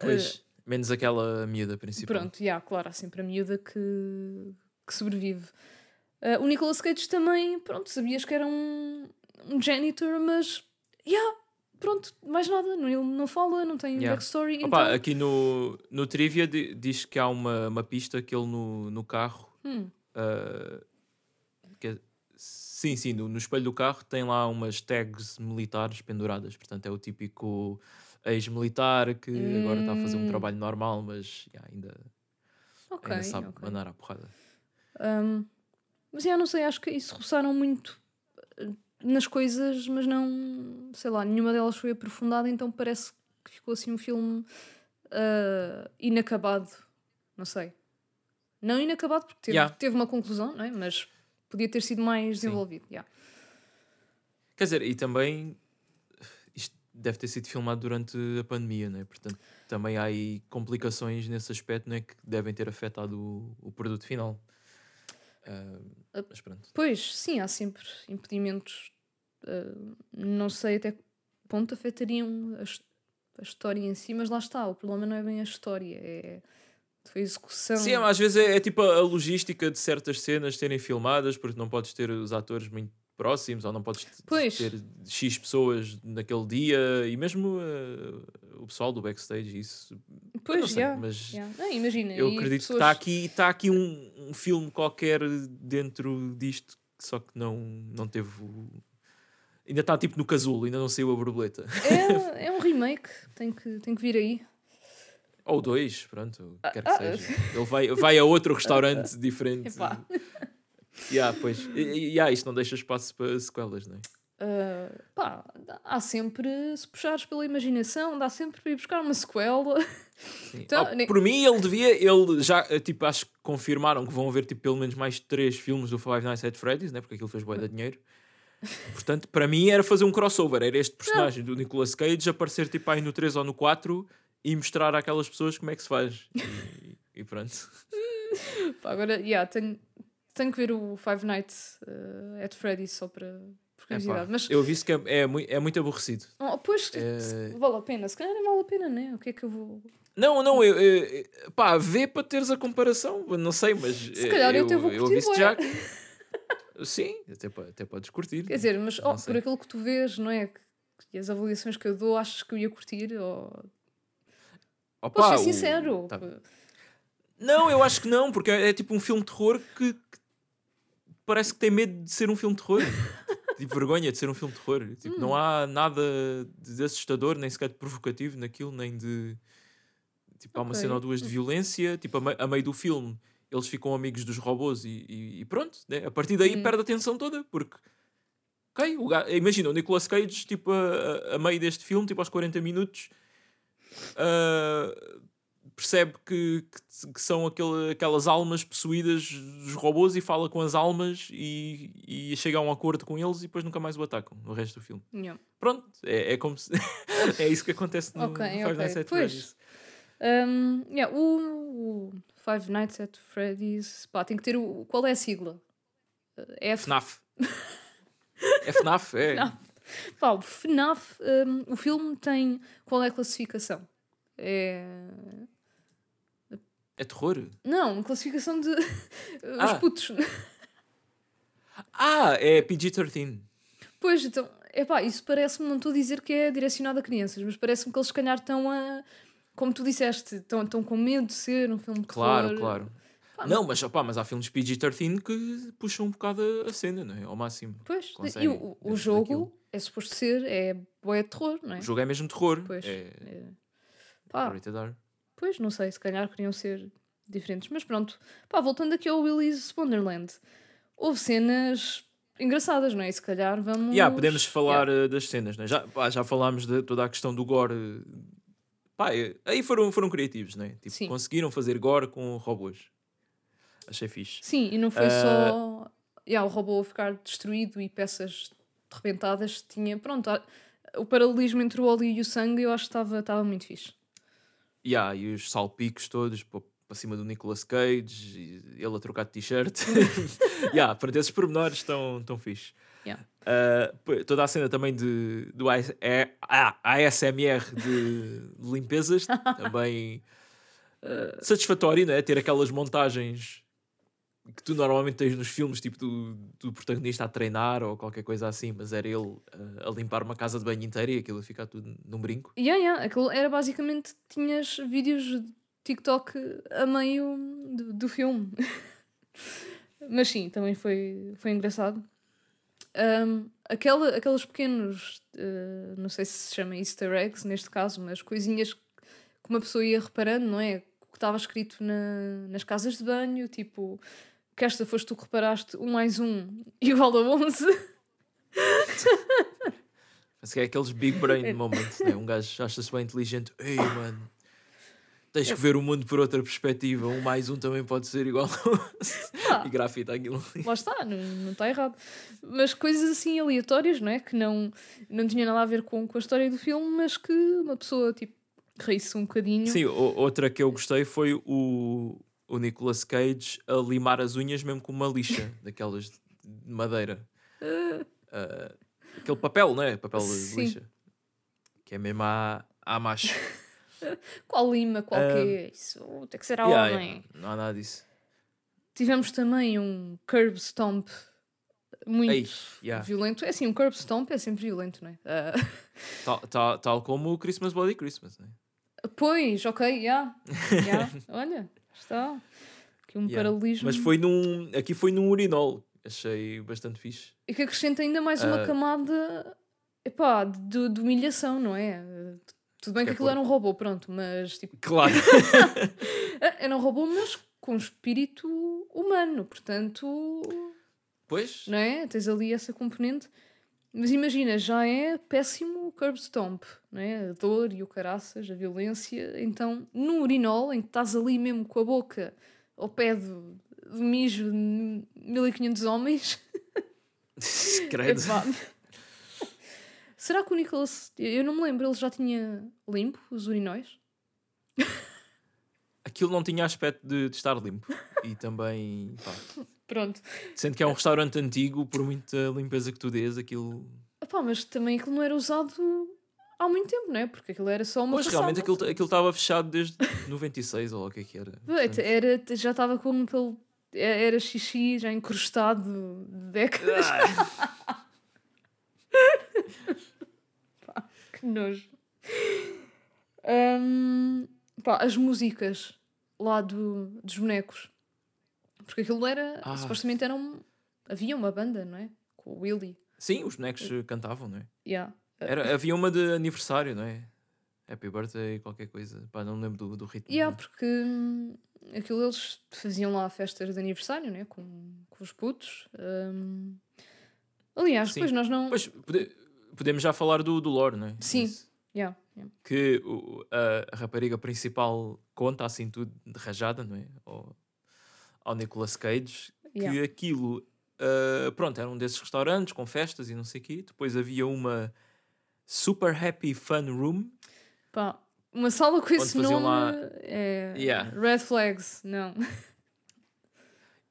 Pois, menos aquela miúda principal. Pronto, já, claro, há sempre a miúda que, que sobrevive. Ah, o Nicolas Cage também, pronto, sabias que era um, um janitor, mas, já, pronto, mais nada. Ele não fala, não tem Yeah. backstory. Opa, então, aqui no, no trivia di- diz que há uma, uma pista que ele no, no carro. hum, que é- sim, sim, no, no espelho do carro tem lá umas tags militares penduradas. Portanto, é o típico ex-militar que agora está a fazer um Hum. trabalho normal, mas yeah, ainda, ok, ainda sabe ok. andar à porrada. Um, mas já não sei, acho que isso roçaram muito nas coisas, mas não, sei lá, nenhuma delas foi aprofundada, então parece que ficou assim um filme ah, inacabado. Não sei. Não inacabado porque teve, Yeah. teve uma conclusão, não é? mas podia ter sido mais desenvolvido. yeah. Quer dizer, e também isto deve ter sido filmado durante a pandemia, né? portanto também há aí complicações nesse aspecto né? que devem ter afetado o, o produto final. Ah, mas pronto. Pois, sim, há sempre impedimentos. Ah, não sei até que ponto afetariam a, a história em si, mas lá está. O problema não é bem a história, é foi a execução. Sim, às vezes é, é tipo a, logística de certas cenas serem filmadas porque não podes ter os atores muito próximos ou não podes Pois. ter X pessoas naquele dia e mesmo ah, o pessoal do backstage, isso. Pois, não sei, já, mas já. Não, imagina. eu acredito que pessoas- está aqui, tá aqui um, um filme qualquer dentro disto, só que não, não teve o. Ainda está tipo no casulo, ainda não saiu a borboleta. É, é um remake, tem que, tem que vir aí. Ou dois, pronto, quer que ah. seja. Ele vai, vai a outro restaurante diferente. Epá. Yeah, pois. Yeah, isto não deixa espaço para sequelas, não é? Ah, pá, há sempre, se puxares pela imaginação, dá sempre para ir buscar uma sequela. Então, Oh, nem- Por mim, ele devia. Ele já, eh, tipo, acho que confirmaram que vão haver tipo, pelo menos mais três filmes do Five Nights at Freddy's, né? porque aquilo fez bué de dinheiro. Portanto, para mim era fazer um crossover. Era este personagem do Nicolas Cage aparecer tipo aí no 3 ou no 4 e mostrar àquelas pessoas como é que se faz. E, e pronto. Pá, agora, yeah, tenho, tenho que ver o Five Nights ah, at Freddy's só para por curiosidade. Mas, Eu vi que é, é, é muito aborrecido. oh, pois, É- vale a pena. Se calhar nem vale a pena, né? O que é que eu vou. Não, não, eu, eu- pá, vê para teres a comparação, não sei, mas Se calhar eu curtir, vi bué. já. Sim, até, até podes curtir. Quer dizer, mas oh, por aquilo que tu vês, não é? Que as avaliações que eu dou, achas que eu ia curtir? Ou... Opa, Posso ser o- sincero. tá. Não, eu acho que não, porque é, é tipo um filme de terror que, que parece que tem medo de ser um filme de terror. tipo, vergonha de ser um filme de terror. Tipo, Hum. Não há nada de assustador, nem sequer de provocativo naquilo, nem de. Tipo, há uma cena ou duas de violência. Tipo, a meio do filme, eles ficam amigos dos robôs e, e- e pronto. né? A partir daí Hum. perde a atenção toda, porque. Ok, o ga- imagina o Nicolas Cage, tipo, a, a- meio deste filme, tipo aos 40 minutos, ah, percebe que, que, que são aquele, aquelas almas possuídas dos robôs e fala com as almas e, e chega a um acordo com eles e depois nunca mais o atacam no resto do filme. Yeah. Pronto, é, é como se. é isso que acontece no, Ok, no Five ok. Nights at. Freddy's. Um, yeah, o, o Five Nights at Freddy's, pá, tem que ter o. Qual é a sigla? Uh, F. FNAF. é FNAF, é. FNAF. Pá, o FNAF, um, o filme tem. Qual é a classificação? É. É terror? Não, classificação de. Os Ah. putos. Ah, é PG-13. Pois, então, epá, isso parece-me, não estou a dizer que é direcionado a crianças, mas parece-me que eles se calhar estão a. Como tu disseste, estão, estão com medo de ser um filme de Claro, terror. claro. Pá, Não, mas, opá, mas há filmes PG-13 que puxam um bocado a, cena, não é? Ao máximo. Pois, conseguem e o, o jogo daquilo. é suposto ser, é de terror, não é? O jogo é mesmo terror. Pois. É, É. Pá, R. pois, não sei, se calhar queriam ser diferentes, mas pronto. Pá, voltando aqui ao Willy's Wonderland, houve cenas engraçadas, não é? E se calhar vamos. Yeah, podemos falar Yeah. eh, das cenas, né? já, pá, já falámos de toda a questão do gore. Pá, aí foram, foram criativos, né? Tipo, Sim. conseguiram fazer gore com robôs. Achei fixe. Sim, e não foi Ah. só yeah, o robô ficar destruído e peças rebentadas. Tinha, pronto, o paralelismo entre o óleo e o sangue eu acho que estava estava muito fixe. Yeah, e os salpicos todos para cima do Nicolas Cage, ele a trocar de t-shirt. yeah, para esses pormenores estão, estão fixe. Uh, toda a cena também de, do é, ah, ASMR de, de limpezas também uh, satisfatório, né? Ter aquelas montagens que tu normalmente tens nos filmes, tipo do, do protagonista a treinar ou qualquer coisa assim, mas era ele uh, a limpar uma casa de banho inteira e aquilo ficar tudo num brinco. Yeah, yeah. Aquilo era basicamente tinhas vídeos de TikTok a meio do, do filme. mas sim, também foi, foi engraçado. Um, aquela, aqueles pequenos, uh, não sei se se chama easter eggs neste caso, mas coisinhas que uma pessoa ia reparando, não é? O que estava escrito na, nas casas de banho, tipo que esta foste tu que reparaste, um mais um igual a 11. Mas que é aqueles big brain moments, né? Um gajo acha-se bem inteligente. Ei, mano, tens que ver o mundo por outra perspectiva. Um mais um também pode ser igual a 11. e grafita aquilo. Lá está, não, não está errado. Mas coisas assim aleatórias, não é? Que não, não tinha nada a ver com, com a história do filme, mas que uma pessoa, tipo, ri-se um bocadinho. Sim, outra que eu gostei foi o, o Nicolas Cage a limar as unhas mesmo com uma lixa, daquelas de madeira. Uh, aquele papel, não é? Papel Sim. de lixa. Que é mesmo à, à macho. qual lima, qual uh, quê? Isso tem que ser a yeah, homem. Yeah. Não há nada disso. Tivemos também um curb stomp muito Ei, yeah. violento. É assim, um curb stomp é sempre violento, não é? Uh... Tal, tal, tal como o Christmas Bloody Christmas, não é? Pois, ok, já. Yeah. yeah. Olha, Está. Aqui um paralelismo. Mas foi num. Aqui foi num urinol. Achei bastante fixe. E que acrescenta ainda mais uma uh... camada epá, de, de humilhação, não é? Tudo bem que, que aquilo por... era um robô, pronto, mas tipo. Claro! era um robô, mas com espírito humano, portanto. Pois. Não é? Tens ali essa componente. Mas imagina, já é péssimo o curb stomp, não é? a dor e o caraças, a violência. Então, num urinol, em que estás ali mesmo com a boca ao pé do, do mijo de 1500 homens. Credo. Será que o Nicholas. Eu não me lembro, ele já tinha limpo os urinóis? Aquilo não tinha aspecto de, de estar limpo. E também. Pá, Pronto. Sendo que é um restaurante antigo, por muita limpeza que tu dês, aquilo. Epá, mas também aquilo não era usado há muito tempo, não é? Porque aquilo era só uma Pois realmente aquilo aquilo estava fechado desde 96 ou o que é que era. era já estava com aquele. É, era xixi já encrustado de décadas. pá, que nojo. Um, pá, as músicas lá do, dos bonecos porque aquilo era. Ah. Supostamente era um, havia uma banda, não é? Com o Willy. Sim, os bonecos cantavam, não é? Yeah. Era, havia uma de aniversário, não é? Happy birthday, qualquer coisa. Pá, não lembro do, do ritmo. Yeah, porque hum, aquilo eles faziam lá festas de aniversário, né? Com, com os putos. Um... Aliás, Sim. depois nós não. Pois, pode, podemos já falar do, do lore, não é? Sim. Yeah, yeah. Que o, a, a, rapariga principal conta assim tudo de rajada, não é? Ou, ao Nicolas Cage que yeah. aquilo, uh, pronto, era um desses restaurantes com festas e não sei o quê. Depois havia uma Super Happy Fun Room. Pá, uma sala com esse nome lá... é... yeah. Red Flags, não.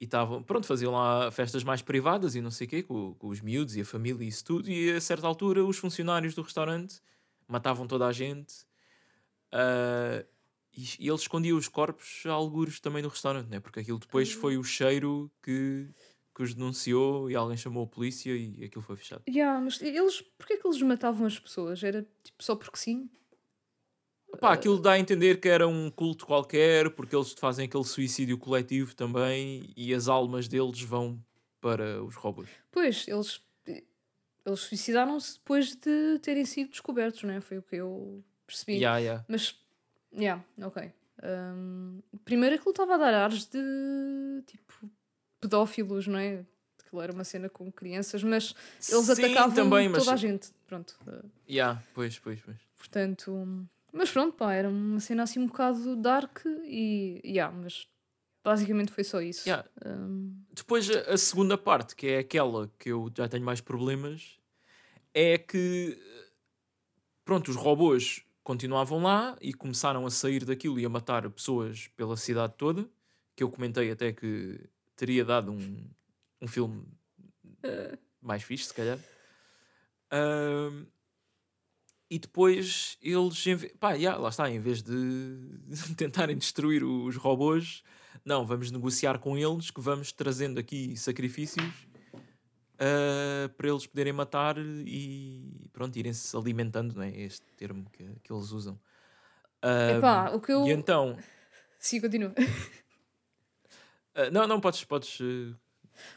E estavam, pronto, faziam lá festas mais privadas e não sei o quê, com, com os miúdos e a família e isso tudo. E a certa altura os funcionários do restaurante matavam toda a gente. Uh, e, e ele escondia os corpos a algures também no restaurante, né? porque aquilo depois foi o cheiro que, que os denunciou e alguém chamou a polícia e aquilo foi fechado. Yeah, mas eles, porquê é que eles matavam as pessoas? Era tipo só porque sim? Pá, aquilo dá a entender que era um culto qualquer, porque eles fazem aquele suicídio coletivo também e as almas deles vão para os robôs. Pois, eles, eles suicidaram-se depois de terem sido descobertos, não é? Foi o que eu percebi. Yeah, yeah. Mas Yeah, ok. Um, primeiro aquilo estava a dar ares de tipo pedófilos, não é? Aquilo era uma cena com crianças, mas eles Sim, atacavam também, toda mas... a gente. Pronto. Yeah, pois, pois, pois. Portanto, mas pronto, pá, era uma cena assim um bocado dark e. Yeah, mas basicamente foi só isso. Yeah. Um... Depois a segunda parte, que é aquela que eu já tenho mais problemas, é que pronto, os robôs continuavam lá e começaram a sair daquilo e a matar pessoas pela cidade toda, que eu comentei até que teria dado um, um filme mais fixe, se calhar. Ahm, e depois eles, pá, yeah, lá está, em vez de tentarem destruir os robôs, não, vamos negociar com eles que vamos trazendo aqui sacrifícios ah, para eles poderem matar e pronto, irem-se alimentando, não é? Este termo que, que eles usam. Ah, Epá, o que eu. E então, Sim, continua. ah, não, não, podes, podes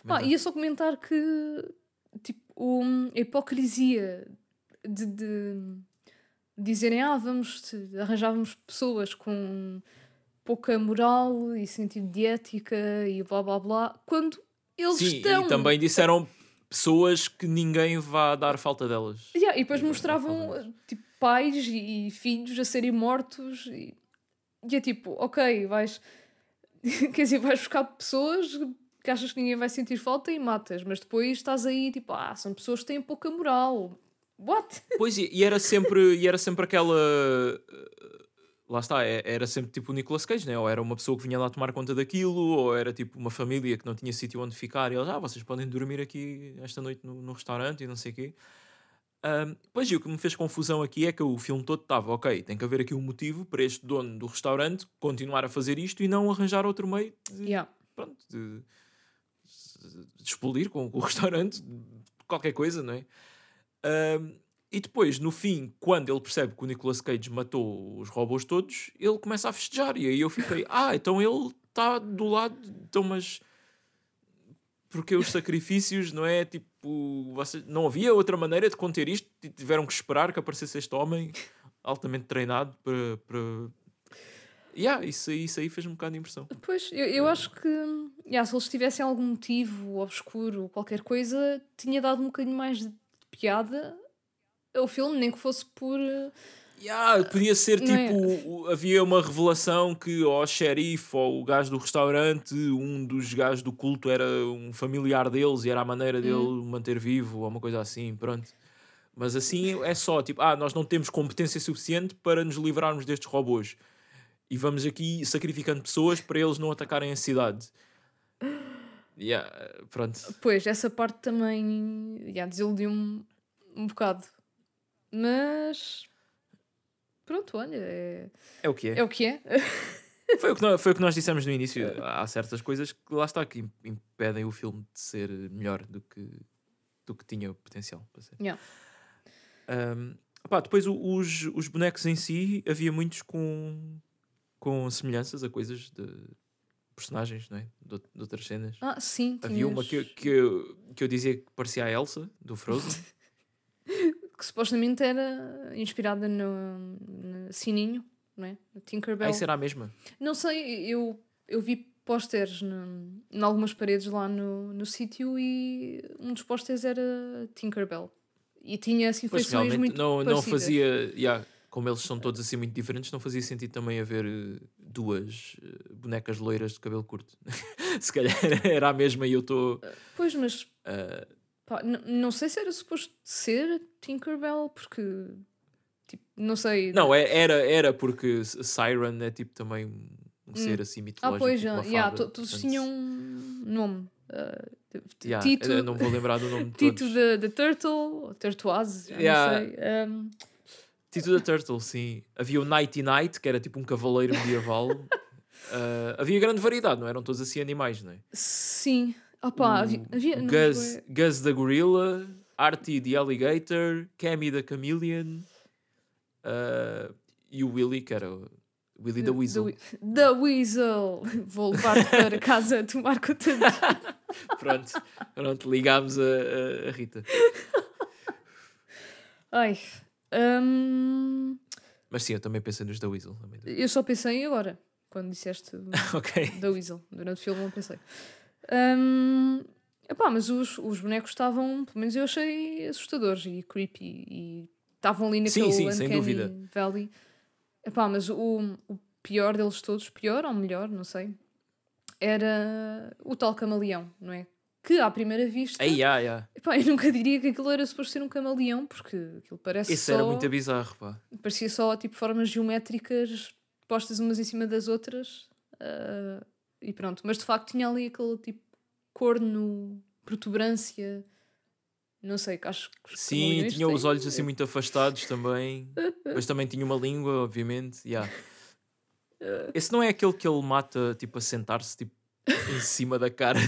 Pá, comentar. ia só comentar que tipo, o- a hipocrisia de, de dizerem ah, vamos arranjávamos pessoas com pouca moral e sentido de ética e blá blá blá, quando eles Sim, estão. e também disseram pessoas que ninguém vá dar falta delas. Yeah, e depois mostravam tipo, pais e, e filhos a serem mortos e, e é tipo, ok, vais quer dizer, vais buscar pessoas que achas que ninguém vai sentir falta e matas, mas depois estás aí tipo, ah, são pessoas que têm pouca moral. What? Pois, e, e era sempre, e era sempre aquela. eh, Lá está, é- era sempre tipo o Nicolas Cage, né? Ou era uma pessoa que vinha lá tomar conta daquilo, ou era tipo uma família que não tinha sítio onde ficar, e eles, ah, vocês podem dormir aqui esta noite no, no restaurante e não sei o quê. Ahm, pois, e o que me fez confusão aqui é que o filme todo estava, ok, tem que haver aqui um motivo para este dono do restaurante continuar a fazer isto e não arranjar outro meio de, Yeah. pronto, de, de explodir com, com o restaurante, qualquer coisa, não é? Ahm, e depois, no fim, quando ele percebe que o Nicolas Cage matou os robôs todos, ele começa a festejar. E aí eu fiquei, ah, então ele está do lado, então, mas porque os sacrifícios, não é? Tipo, vocês, não havia outra maneira de conter isto e tiveram que esperar que aparecesse este homem altamente treinado para. para... Yeah, isso aí, isso aí fez um bocado de impressão. Pois, eu, eu acho que yeah, se eles tivessem algum motivo obscuro ou qualquer coisa, tinha dado um bocadinho mais de piada ao filme, nem que fosse por. Yeah, podia ser Não é? tipo, o- havia uma revelação que ó, o xerife ou o gajo do restaurante, um dos gajos do culto era um familiar deles e era a maneira dele Hum. o manter vivo ou uma coisa assim, pronto. Mas assim é só, tipo, ah, nós não temos competência suficiente para nos livrarmos destes robôs. E vamos aqui sacrificando pessoas para eles não atacarem a cidade. Yeah, pronto. Pois, essa parte também yeah, desiludiu-me um bocado. Mas. Pronto, olha, é, É o que é. é o que é. Foi, o que nós, foi o que nós dissemos no início. Há certas coisas que lá está que im- impedem o filme de ser melhor do que, do que tinha potencial para ser. Yeah. Um, opá, depois os, os bonecos em si havia muitos com, com semelhanças a coisas de personagens, não é? De, out- de outras cenas. Ah, sim, Havia uma que, que, eu, que eu dizia que parecia a Elsa, do Frozen. que supostamente era inspirada no, no Sininho, não é? No Tinkerbell. ah, era a mesma. Não sei, eu, eu vi pósteres em algumas paredes lá no, no sítio e um dos pósteres era Tinkerbell. E tinha assim Pois feições realmente muito não, não parecidas. fazia. yeah, como eles são todos assim muito diferentes, não fazia sentido também haver eh, duas eh, bonecas loiras de cabelo curto. Se calhar era a mesma e eu estou. Pois, mas eh, pá, não sei se era suposto ser Tinkerbell, porque tipo, não sei. não, é- era, era porque Siren é tipo também um um ser assim ah, mitológico. pois, tipo já, uma yeah, to- todos portanto, tinham um nome. ah, yeah, Tito, não vou lembrar do nome de Tito da Turtle, ou Turtoise, Yeah. não sei. Um, Tito da Turtle, sim. Havia o Nighty Night, que era tipo um cavaleiro medieval. Eh, havia grande variedade, não eram todos assim animais, não é? sim. Opa, havia, o havia Gus, Gus the Gorilla, Artie the Alligator, Cammy the Chameleon uh, e o Willy, que era o Willy the Weasel. The Weasel. Vou levar-te para casa tomar conta de Pronto, pronto, ligámos a, a- a Rita. Ai. Hum, Mas sim, eu também pensei nos da Weasel. Eu só pensei agora, quando disseste ok. The Weasel. Durante o filme não pensei. Hum, epá, mas os, os bonecos estavam, pelo menos eu achei assustadores e creepy e estavam ali Sim, naquele sim, Uncanny dúvida. Valley. Epá, mas o, o pior deles todos, pior ou melhor, não sei, era o tal camaleão, não é? Que à primeira vista. Ei, yeah, yeah. Epá, eu nunca diria que aquilo era suposto ser um camaleão, porque aquilo parece Isso só. era muito bizarro, pá. Parecia só tipo formas geométricas postas umas em cima das outras. ah, e pronto. Mas de facto tinha ali aquele tipo corno, protuberância. Não sei, que acho que. Sim, tinha os olhos assim muito afastados também. Mas também tinha uma língua, obviamente. Yeah. Esse não é aquele que ele mata, tipo, a sentar-se tipo, em cima da cara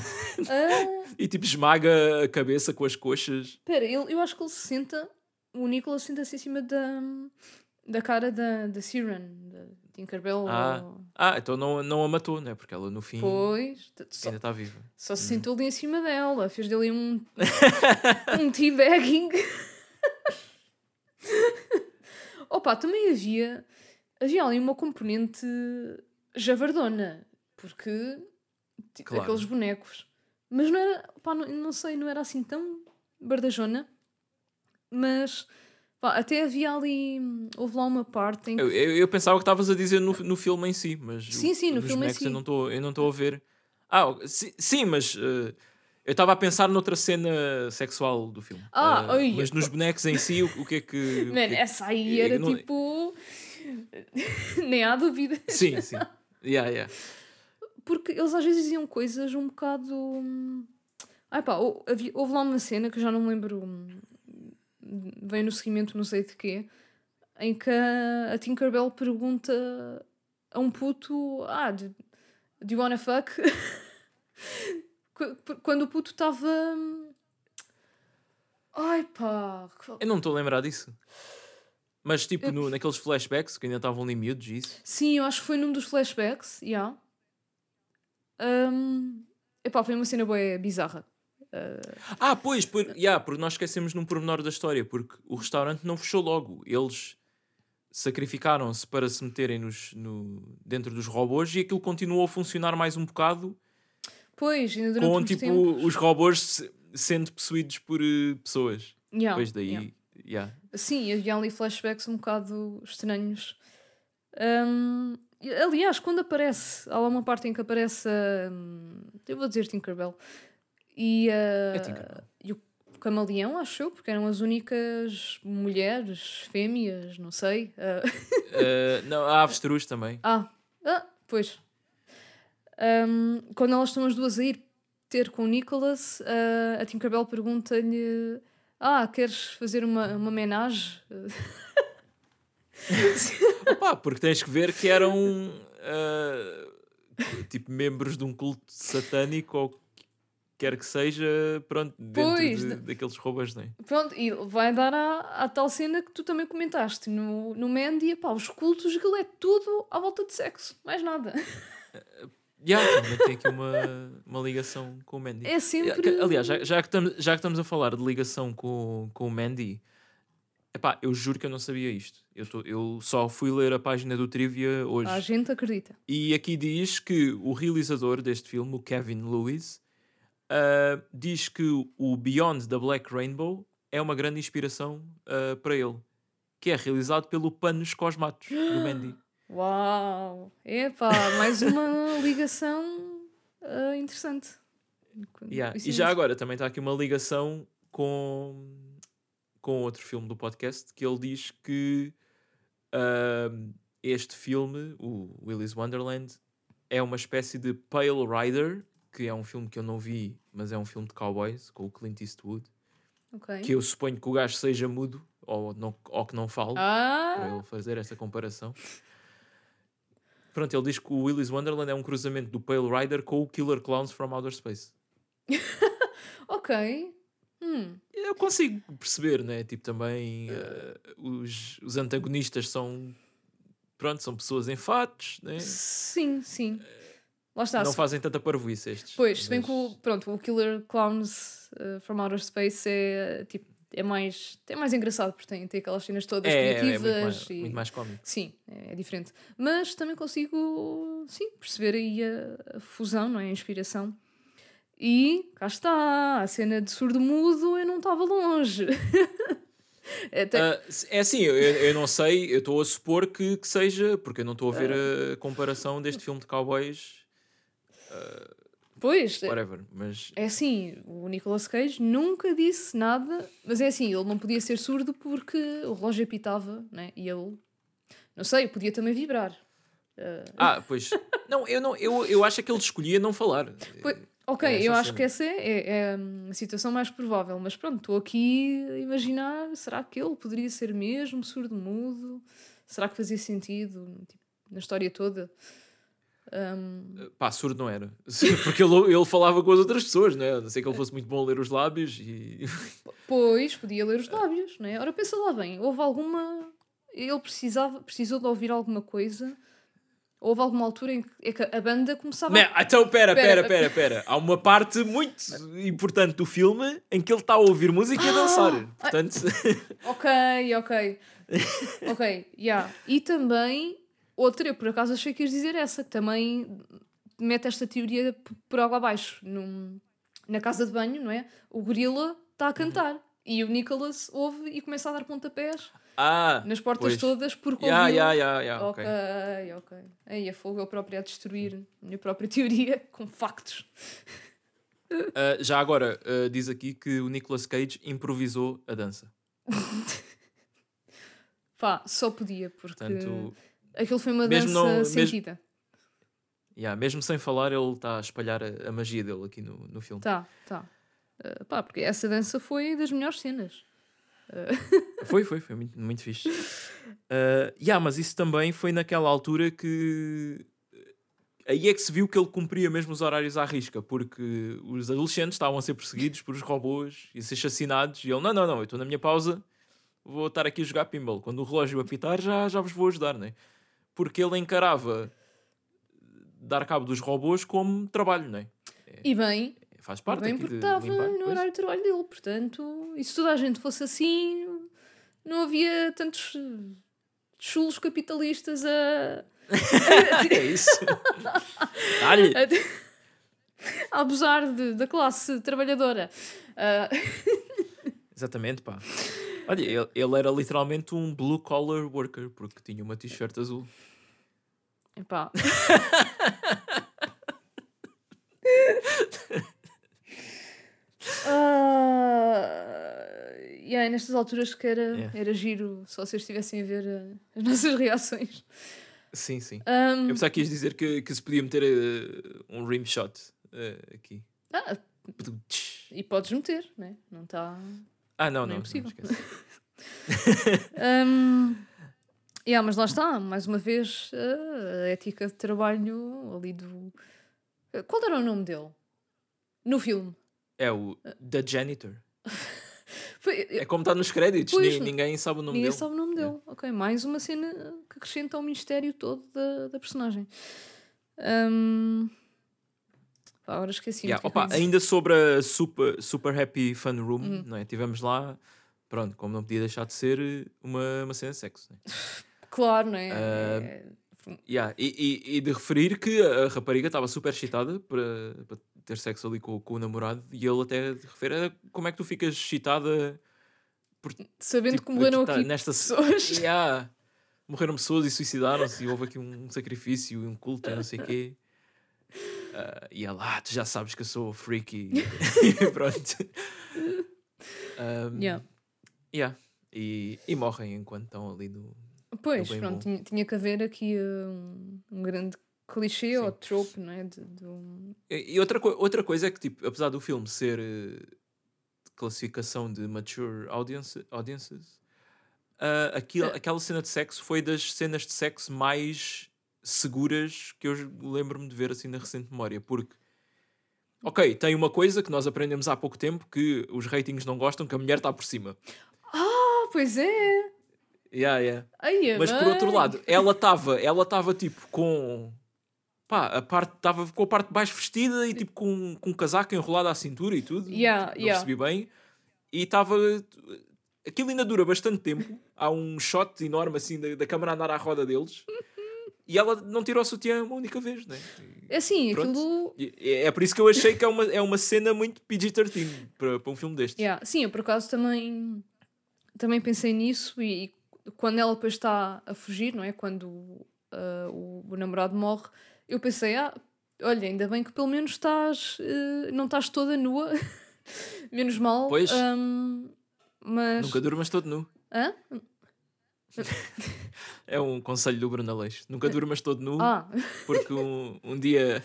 Ah, e tipo esmaga a cabeça com as coxas. Espera, ele, eu acho que ele se senta. O Nicolas senta-se em cima da, da cara da, da Siren, da Tinkerbell. Ah, ou- Ah, então não, não a matou, né? Porque ela no fim Pois, só, ainda está viva. só Hum. se sentou ali em cima dela, fez dele um, um teabagging. Opa, também havia, havia ali uma componente javardona, porque ti- Claro. aqueles bonecos, mas não era, pá, não, não sei, não era assim tão bardajona, mas pá, até havia ali, houve lá uma parte em que Eu, eu, eu pensava que estavas a dizer no, no filme em si, mas Sim, sim, no filme em si. eu não estou a ver. Ah, sim, sim, mas eh, eu estava a pensar noutra cena sexual do filme. Ah, oi. mas nos bonecos em si, o, o que é que. é que- essa aí era não- tipo. Nem há dúvida. Sim, sim. Yeah, yeah. Porque eles às vezes diziam coisas um bocado. hum, Ai pá, hou- havia- houve lá uma cena que eu já não me lembro. hum, Vem no seguimento, não sei de quê, em que a, Tinkerbell pergunta a um puto: Ah, do, do you wanna fuck? Qu- Quando o puto estava. hum, Ai pá. Eu não estou a lembrar disso. Mas tipo, no, naqueles flashbacks que ainda estavam ali miúdos, isso. Sim, eu acho que foi num dos flashbacks, já. Um, epá, foi uma cena boa bizarra. Ah, pois, por, yeah, porque nós esquecemos num pormenor da história, porque o restaurante não fechou logo. Eles sacrificaram-se para se meterem nos, no, dentro dos robôs e aquilo continuou a funcionar mais um bocado Pois, ainda durante com tipo tempos. os robôs se- sendo possuídos por eh, pessoas. Yeah, Depois daí, yeah. yeah. Sim, havia ali flashbacks um bocado estranhos. Um, aliás, quando aparece, há lá uma parte em que aparece a. hum, eu vou dizer Tinkerbell. E, a, É Tinkerbell. e o camaleão, acho eu, porque eram as únicas mulheres, fêmeas, não sei. Eh, não, há avestruz também. Ah, ah pois. Ahm, quando elas estão as duas a ir ter com o Nicholas, ah, a Tinkerbell pergunta-lhe: Ah, queres fazer uma, uma homenagem? Opa, porque tens que ver que eram eh, tipo membros de um culto satânico ou quer que seja, pronto, dentro Pois, de- daqueles robôs, não é? Pronto, e vai dar à, à tal cena que tu também comentaste no, no Mandy: pá, os cultos, aquilo é tudo à volta de sexo, mais nada. Yeah, também tem aqui uma, uma ligação com o Mandy. É sempre. Aliás, já, já, que estamos, já que estamos a falar de ligação com, com o Mandy, epá, eu juro que eu não sabia isto. Eu, tô, eu só fui ler a página do Trivia hoje. A gente acredita. E aqui diz que o realizador deste filme, o Kevin Lewis, ah, diz que o Beyond the Black Rainbow é uma grande inspiração ah, para ele, que é realizado pelo Panos Cosmatos, do Mandy. Uau! Epá, mais uma ligação ah, interessante. Yeah. E Coincidência. já agora também está aqui uma ligação com, com outro filme do podcast que ele diz que ah, este filme, o Willy's Wonderland, é uma espécie de Pale Rider, que é um filme que eu não vi, mas é um filme de cowboys com o Clint Eastwood, Ok. que eu suponho que o gajo seja mudo ou, não, ou que não fale, para Ah, ele fazer essa comparação. Pronto, ele diz que o Willy's Wonderland é um cruzamento do Pale Rider com o Killer Clowns from Outer Space. ok. Hum. Eu consigo perceber, né? Tipo, também eh, os, os antagonistas são. Pronto, são pessoas em fatos, né? Sim, sim. Lá está. não se- fazem tanta parvoíce estes. Pois, se bem que o, pronto, o Killer Clowns uh, from Outer Space é tipo. É mais, é mais engraçado porque tem, tem aquelas cenas todas é, é, criativas muito mais, e muito mais cómico. sim, é, é diferente. Mas também consigo sim, perceber aí a, a fusão, não é? A inspiração. E cá está, a cena de surdo-mudo eu não estava longe. Até- Ah, é assim, eu, eu não sei, eu estou a supor que, que seja, porque eu não estou a ver a comparação deste filme de cowboys. ah, Pois, é- whatever. Mas é assim, o Nicolas Cage nunca disse nada, mas é assim, ele não podia ser surdo porque o relógio apitava, né? E ele, não sei, podia também vibrar. Ah, pois. Não, eu, não eu, eu acho é que ele escolhia não falar. Pois, ok, É eu acho que essa é, é- é a situação mais provável, mas pronto, estou aqui a imaginar, será que ele poderia ser mesmo surdo-mudo? Será que fazia sentido tipo, na história toda? Um, Pá, surdo não era. Porque ele, ele falava com as outras pessoas, né? A não sei que ele fosse muito bom a ler os lábios e. pois, podia ler os lábios, não é? Ora, pensa lá bem, houve alguma... Ele precisava, precisou de ouvir alguma coisa? Houve alguma altura em que, é a banda começava... Man, então, pera, Pera. pera, pera. Há uma parte muito importante do filme em que ele está a ouvir música e a dançar. Portanto, Ok, ok. ok, yeah. E também, outra, eu por acaso achei que ias dizer essa, que também mete esta teoria por água abaixo. Num, na casa de banho, não é? O gorila está a cantar. E o Nicholas ouve e começa a dar pontapés ah, nas portas pois. todas porque Ya, ouviu. ya, ya, ya, ok, ok. ok. Aí a fogo eu própria a destruir a minha própria teoria com factos. Ah, já agora, ah, diz aqui que o Nicolas Cage improvisou a dança. Pá, só podia, porque Portanto, aquilo foi uma mesmo dança não- mesmo- sentida. ya, mesmo sem falar, ele está a espalhar a, a magia dele aqui no, no filme. Tá, tá. Uh, pá, porque essa dança foi das melhores cenas. Foi, foi, foi muito, muito fixe. Uh, yeah, mas isso também foi naquela altura que. Aí é que se viu que ele cumpria mesmo os horários à risca, porque os adolescentes estavam a ser perseguidos por os robôs e a ser chacinados, e ele, não, não, não, eu estou na minha pausa, vou estar aqui a jogar pinball. Quando o relógio apitar, já, já vos vou ajudar, né? Porque ele encarava dar cabo dos robôs como trabalho, né? E bem, Faz parte bem porque estava no pois. horário de trabalho dele. Portanto, e se toda a gente fosse assim, não havia tantos chulos capitalistas a, é isso. Dá-lhe. a abusar de- da classe trabalhadora. Uh, Exatamente, pá. Olha, ele, ele era literalmente um blue collar worker, porque tinha uma t-shirt azul. epá. Ah, e aí, nestas alturas que era, É. era giro se vocês estivessem a ver uh, as nossas reações. Sim, sim. Um, Eu pensava que ias dizer que, que se podia meter eh, um rim shot eh, aqui. ah, e podes meter, né? não está. Ah, não, Não não. é não, impossível. esquece. Um, yeah, mas lá está, mais uma vez, uh, a ética de trabalho ali do. Qual era o nome dele? No filme. É o The Janitor. Foi, É como está nos créditos, Pois, ni- ninguém sabe o nome Ninguém dele. sabe o nome dele. Ok, mais uma cena que acrescenta ao mistério todo da, da personagem. Um... Pá, agora esqueci. Yeah, opa, ainda sobre a Super, super Happy Fun Room, Hum. não é? tivemos lá, pronto, como não podia deixar de ser, eh, uma, uma cena de sexo. Né? Claro, não é? Ah, É- Yeah, E, e, e de referir que a rapariga estava super excitada para ter sexo ali com, com o namorado e ele até refere "Ah, como é que tu ficas excitada por Sabendo tipo, que morreram aqui tá- aqui nesta pessoas. Yeah. morreram pessoas e suicidaram-se e houve aqui um sacrifício e um culto e não sei o quê. Ah, e ela, ah, tu já sabes que eu sou freaky. e pronto. Um, Yeah. yeah. E, e morrem enquanto estão ali no. Pois, bem pronto, tinha, tinha que haver aqui uh, um, um grande clichê ou trope, não é? De, de um- E outra, co- outra coisa é que, tipo, apesar do filme ser de classificação de mature audience, audiences, ah, aquilo, É. aquela cena de sexo foi das cenas de sexo mais seguras que eu lembro-me de ver assim na recente memória. Porque, ok, tem uma coisa que nós aprendemos há pouco tempo que os ratings não gostam, que a mulher está por cima. Ah, pois é! Yeah, yeah. Ai, é Mas por bem. outro lado, ela estava ela estava tipo com pá, a parte estava com a parte de baixo vestida e tipo com, com um casaco enrolado à cintura e tudo. Yeah, não yeah. percebi bem. E estava aquilo ainda dura bastante tempo. Há um shot enorme assim da, da câmara andar à roda deles. E ela não tirou o sutiã uma única vez, né? É assim, Pronto. aquilo. É é por isso que eu achei que é uma, é uma cena muito PG-13 para, para um filme destes. Yeah. Sim, eu por acaso também, também pensei nisso e, e quando ela depois está a fugir, não é? Quando uh, o, o namorado morre, eu pensei, ah, Olha, ainda bem que pelo menos estás. eh, não estás toda nua. Menos mal. Pois. hum, mas. Nunca durmas todo nu. Hã? É um conselho do Bruno Aleixo. Nunca durmas todo nu, Ah, porque um, um dia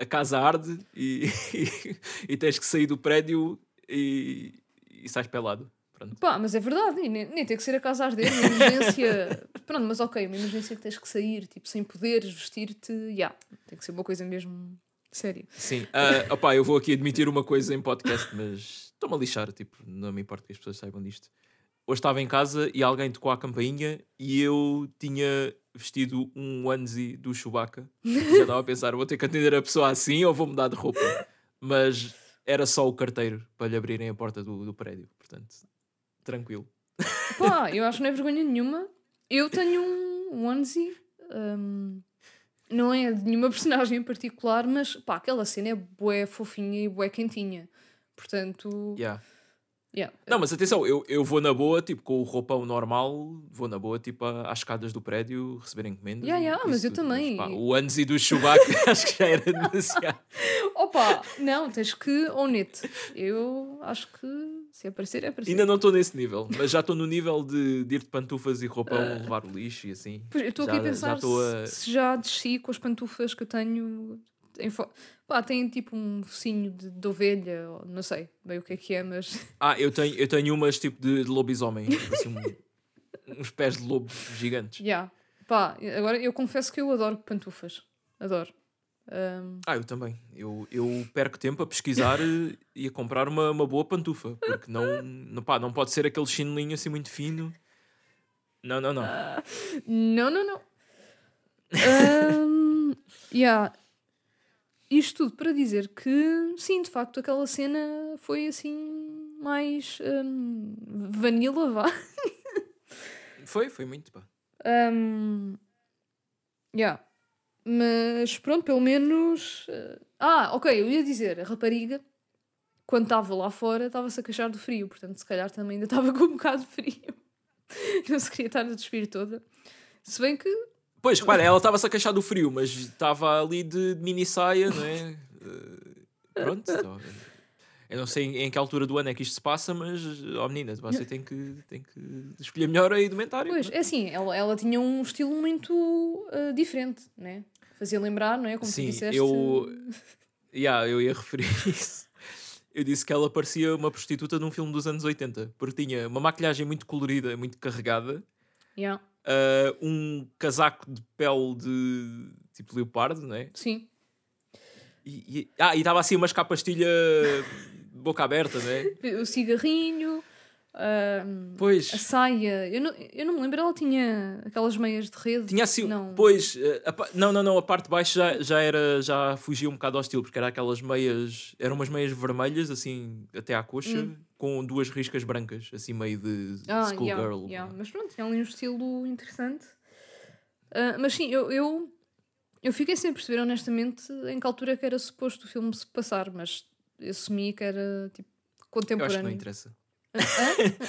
a casa arde e, e, tens que sair do prédio e, e sais pelado. Pronto. pá, mas é verdade. Nem, nem tem que ser a casa às dele, uma emergência. Pronto, mas ok, uma emergência que tens que sair, tipo, sem poderes vestir-te. Já. Tem que ser uma coisa mesmo séria. Sim. Ah, opá, eu vou aqui admitir uma coisa em podcast, mas estou-me a lixar. Tipo, não me importa que as pessoas saibam disto. Hoje estava em casa e alguém tocou a campainha e eu tinha vestido um onesie do Chewbacca. Já estava a pensar, vou ter que atender a pessoa assim ou vou mudar de roupa. Mas era só o carteiro para lhe abrirem a porta do, do prédio. Portanto, tranquilo. Pá, eu acho que não é vergonha nenhuma. Eu tenho um onesie. hum, não é de nenhuma personagem em particular, mas pá, aquela cena é bué fofinha e bué quentinha. Portanto, Yeah. yeah. Não, mas atenção, eu, eu vou na boa, tipo, com o roupão normal, vou na boa, tipo, às escadas do prédio, receber encomendas. Yeah, yeah, mas eu tudo. também. pá, o onesie do Chewbacca acho que já era demasiado. Opa, não, tens que it. Eu acho que se aparecer, é aparecer. Ainda não estou nesse nível, mas já estou no nível de, de ir de pantufas e roupão levar o lixo e assim. Pois, eu estou aqui Já- a já pensar estou a- se, já desci com as pantufas que eu tenho. Em fo... Pá, tem tipo um focinho de, de ovelha, ou não sei bem o que é que é, mas. Ah, eu tenho, eu tenho umas tipo de, de lobisomem, assim, um- uns pés de lobo gigantes. Yeah. Pá, agora eu confesso que eu adoro pantufas. Adoro. Ahm, Ah, eu também. Eu, eu perco tempo a pesquisar eh, e a comprar uma, uma boa pantufa, porque não, não, pá, não pode ser aquele chinelinho assim muito fino. Não, não, não. Não, não, não. Ahm, yeah. Isto tudo para dizer que, sim, de facto, aquela cena foi assim mais ahm, vanilla, vá. Foi, foi muito, pá. Um, yeah. Mas pronto, pelo menos. eh, Ah, ok, eu ia dizer, a rapariga, quando estava lá fora, estava-se a queixar do frio, portanto, se calhar também ainda estava com um bocado de frio. Não se queria estar a despir toda. Se bem que. Pois, repara, ela estava-se a queixar do frio, mas estava ali de, de mini saia, não é? Eh, pronto. então, eu não sei em, que altura do ano é que isto se passa, mas, ó menina, você tem que, tem que escolher melhor a indumentária. Pois, é assim, ela, ela tinha um estilo muito ah, diferente, né? Fazia lembrar, não é? Como Sim, tu disseste. eu, yeah, eu ia referir isso. Eu disse que ela parecia uma prostituta de um filme dos anos 80, porque tinha uma maquilhagem muito colorida, muito carregada, Yeah. ah, um casaco de pele de tipo leopardo, não é? Sim. E, e- ah, e estava assim umas capastilha de boca aberta, não é? O cigarrinho, Pois, a saia. Eu não, eu não me lembro, ela tinha aquelas meias de rede. tinha assim, Não. pois, eh, a não, não, não, a parte de baixo já, já era, já fugia um bocado ao estilo, porque era aquelas meias, eram umas meias vermelhas, assim, até à coxa, Hum. com duas riscas brancas, assim, meio de Ah, yeah, schoolgirl. yeah. Mas pronto, tinha ali um estilo interessante. Ah, mas sim, eu, eu, eu fiquei sem perceber, honestamente, em que altura é que era suposto o filme se passar, mas assumi que era tipo Eu acho que não contemporâneo. interessa.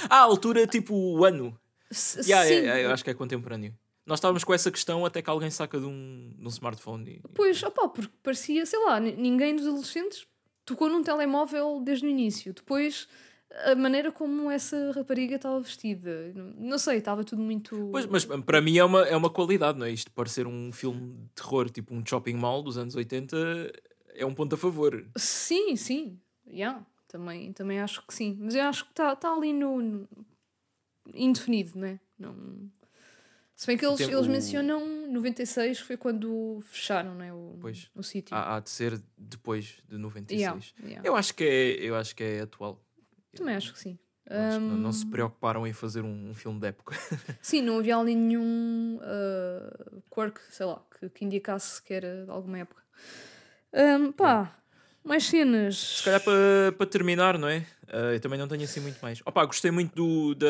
Ah, altura, tipo, o ano. S- Yeah, sim, é- é, eu acho que é contemporâneo. Nós estávamos com essa questão até que alguém saca de um, de um smartphone. E... Pois, opá, porque parecia, sei lá, ni- ninguém dos adolescentes tocou num telemóvel desde o início. Depois, a maneira como essa rapariga estava vestida, não, não sei, estava tudo muito. Pois, mas para mim é uma, é uma qualidade, não é? Isto parecer um filme de terror, tipo um shopping mall dos anos 80, é um ponto a favor. Sim, sim, yeah, também, também acho que sim. Mas eu acho que está tá ali no, no- indefinido, não é? Não... Se bem que eles, eles o- mencionam 96 foi quando fecharam não é? o, Pois. o sítio. Há, há de ser depois de 96. Yeah, yeah. Eu acho que é, eu acho que é atual. Também acho que sim. Que não, se preocuparam em fazer um, um filme de época. Sim, não havia ali nenhum uh, quirk, sei lá, que, que indicasse que era de alguma época. Um, pá, mais cenas. Se calhar para para terminar, não é? Ah, eu também não tenho assim muito mais. Opa, gostei muito do, da,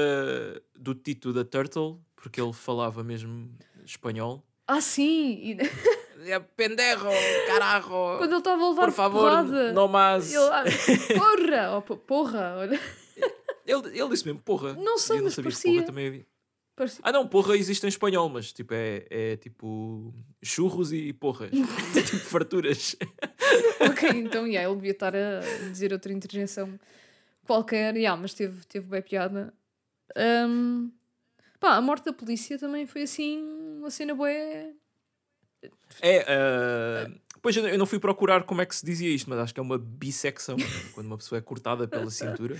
do Tito da Turtle, porque ele falava mesmo espanhol. Ah, sim! É pendejo, carajo, quando ele estava a levar por favor, porrada, não mais. ele, ah, porra! Oh, po- porra! Olha. Ele, ele disse mesmo, porra. Não sei, Eu mas parecia. porra também. Parecia- Ah, não, porra existe em espanhol, mas tipo é, é tipo churros e porras. tipo farturas. ok, então, yeah, ele devia estar a dizer outra interjeição qualquer, yeah, mas teve, teve bem piada. Ahm, pá, a morte da polícia também foi assim uma cena boa. É, ah, pois eu não fui procurar como é que se dizia isto, mas acho que é uma bissecção, quando uma pessoa é cortada pela cintura,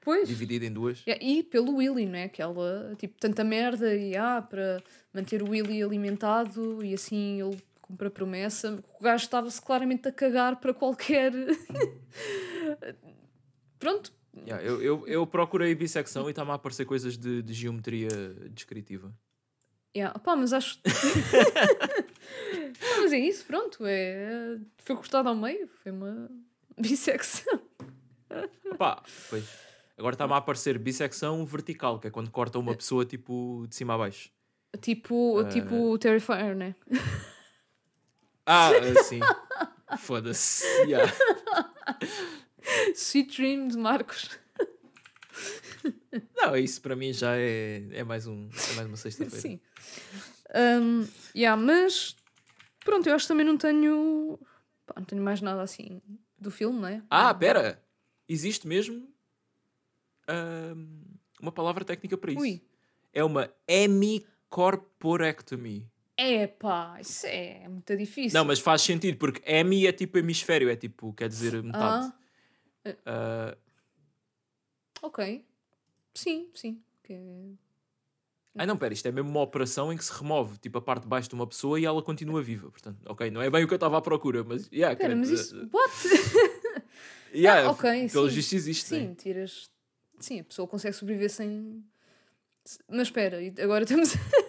Pois. dividida em duas. Yeah, e pelo Willy, não é? Aquela, tipo, tanta merda e ah, para manter o Willy alimentado e assim ele cumpre a promessa. O gajo estava-se claramente a cagar para qualquer. Pronto, Yeah, eu, eu, eu procurei bissecção e está-me a aparecer coisas de, de geometria descritiva. Yeah. Pá, mas acho. Não, mas é isso, pronto. É... Foi cortado ao meio, foi uma bissecção. Pá, pois. Agora está-me a aparecer bissecção vertical, que é quando corta uma pessoa tipo de cima a baixo. Tipo, Ah. tipo Terrifier, né? Ah, sim. Foda-se. Yeah. Sweet Dreams, Marcos. Não, isso para mim já é, é, mais, um, é mais uma sexta-feira. Sim. Um, yeah, mas pronto, eu acho que também não tenho. pá, não tenho mais nada assim do filme, não é? Ah, pera! Existe mesmo ahm, uma palavra técnica para isso. Ui. É uma hemicorporectomy. É pá, isso é muito difícil. Não, mas faz sentido, porque hemi é tipo hemisfério, é tipo, quer dizer metade. Ah, Ah, ok. Sim, sim. Que... é- ai não, pera, isto é mesmo uma operação em que se remove tipo a parte de baixo de uma pessoa e ela continua viva. Portanto, ok, não é bem o que eu estava à procura, mas. Yeah, Pera, mas isso. ah, What? yeah, Ah, ok, Pelo sim. visto existe. Sim, né? tiras. Sim, a pessoa consegue sobreviver sem. Mas espera, agora estamos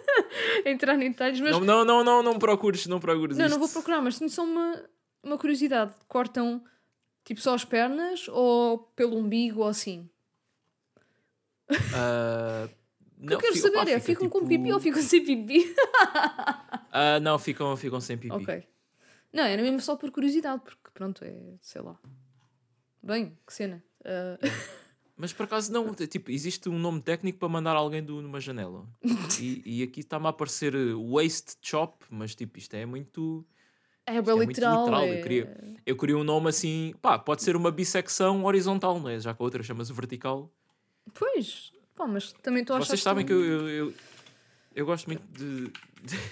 entrar em detalhes, mas Não, não, não, não, não procures, não procures Não, isto. não vou procurar, mas tenho só uma, uma curiosidade. Cortam tipo só as pernas ou pelo umbigo ou assim? Ah, O que eu quero fica- saber pá, é, fica, ficam com tipo- pipi ou ficam sem pipi? Ah, não, ficam, ficam sem pipi. ok. Não, era mesmo só por curiosidade, porque pronto, é, sei lá. Bem, que cena. Ah, Mas por acaso não, tipo, existe um nome técnico para mandar alguém do, numa janela. e, e aqui está-me a aparecer eh, waist chop, mas tipo, isto é muito. é Isto bem é muito literal. literal, é... eu queria- Eu queria um nome assim, pá, pode ser uma bissecção horizontal, não é? Já que a outra chama-se vertical. Pois, pá, mas também estou a achar Vocês sabem que eu, eu, eu, eu gosto muito de,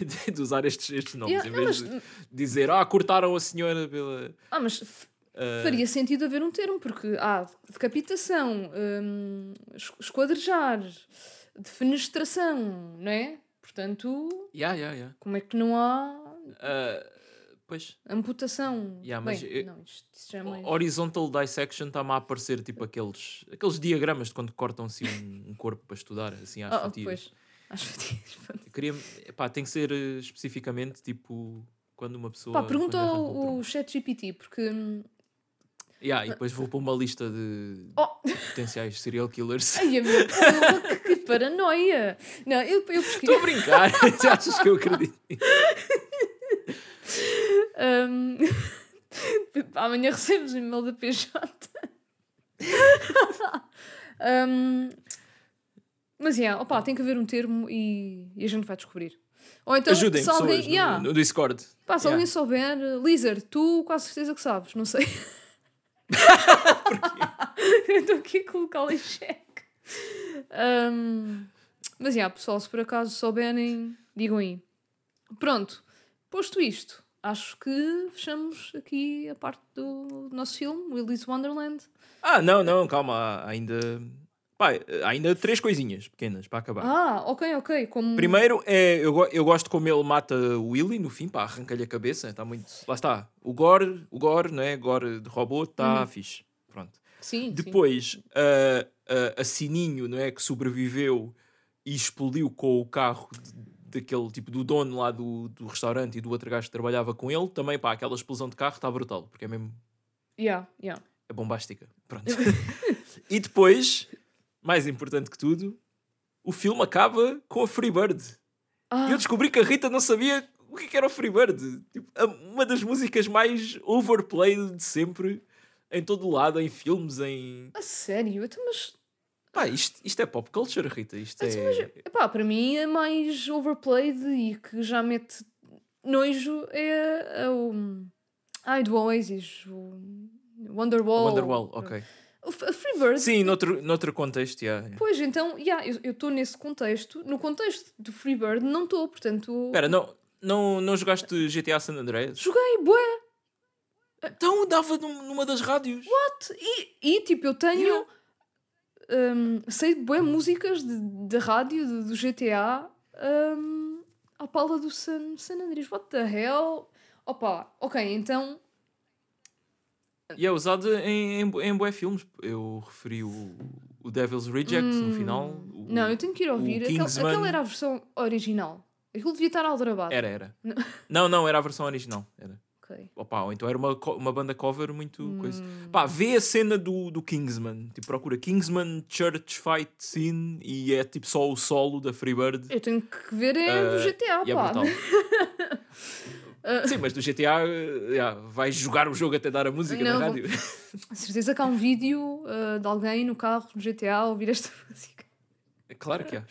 de, de usar estes, estes nomes, Yeah, em vez mas- de dizer, ah, cortaram a senhora pela. Ah, mas ah, faria sentido haver um termo, porque há decapitação, hum, es- esquadrejar, defenestração, não é? Portanto, yeah, yeah, yeah. como é que não há Ah, pois, amputação? Yeah, mas Bem, eu- não, isto, isto é mais... Horizontal dissection está-me a aparecer tipo aqueles, aqueles diagramas de quando cortam assim um, um corpo para estudar, assim às Ah, ah, fatias. pois. Às fatias. Queria, epá, tem que ser eh, especificamente tipo quando uma pessoa. Pá, pergunta um ao chat GPT, porque... hum, Yeah, e depois vou para uma lista de Oh! potenciais serial killers. Ai, a minha porra, que paranoia! Não, eu, eu pesquisei... Estou a brincar, tu achas que eu acredito? Hum, Amanhã recebemos um e-mail da PJ. Hum, Mas, yeah, opa, tem que haver um termo e, e a gente vai descobrir. Ou então, Ajudem se alguém, pessoas no- yeah, no, Discord. pá, se Yeah. alguém souber, Lizard, tu quase certeza que sabes, não sei. Eu estou aqui a colocá-lo em xeque. Hum, mas, yeah, pessoal, se por acaso souberem, digam aí. Pronto, posto isto, acho que fechamos aqui a parte do nosso filme, Willy's Wonderland. Ah, não, não, calma, ainda. Pá, há ainda três coisinhas pequenas para acabar. Ah, ok, ok. Como... Primeiro, é, eu, eu gosto como ele mata o Willy no fim, pá, arranca-lhe a cabeça. Está muito. Lá está. O Gore, o Gore, né? Gore de robô, está Uhum. fixe. Pronto. Sim, sim. Depois, a, a, a Sininho, não é? Que sobreviveu e explodiu com o carro de- daquele tipo do dono lá do, do restaurante e do outro gajo que trabalhava com ele. Também, pá, aquela explosão de carro está brutal, porque é mesmo. Yeah, yeah. É bombástica. Pronto. e depois, mais importante que tudo, o filme acaba com a Freebird. E Ah, eu descobri que a Rita não sabia o que é era o Freebird. Tipo, uma das músicas mais overplayed de sempre, em todo o lado, em filmes, em. a sério? Então, mas... Pá, isto, isto é pop culture, Rita. Isto Então, é. Epá, para mim é mais overplayed e que já mete nojo é, é o. Ai, do Oasis, o Wonderwall. Wonderwall, ok. Freebird. Sim, noutro, noutro contexto, yeah, yeah. Pois, então, yeah, eu estou nesse contexto. No contexto do Freebird não estou, portanto. Espera, não, não, não jogaste GTA San Andreas? Joguei, bué! Então dava num- numa das rádios. E, e tipo, eu tenho. hum, sei de bué músicas de, de rádio do, do GTA hum, à pala do San, San Andreas. What the hell? Opa, ok, então. E é usado em, em, em bué filmes. Eu referi o, o Devil's Rejects no final. o- Hum, Não, eu tenho que ir ouvir. Aquela, aquela era a versão original. Aquilo devia estar aldrabado. Era, era. Não. Não, não, era a versão original. Era. Ok. Opa, ou então era uma, uma banda cover muito Hum. coisa. Pá, vê a cena do, do Kingsman. Tipo, procura Kingsman Church Fight Scene e é tipo só o solo da Freebird. Eu tenho que ver é do Uh, GTA, é pá. brutal. Sim, mas do GTA yeah, vais jogar o jogo até dar a música Não, na rádio. A certeza que há um vídeo uh, de alguém no carro no GTA a ouvir esta música. É claro que há.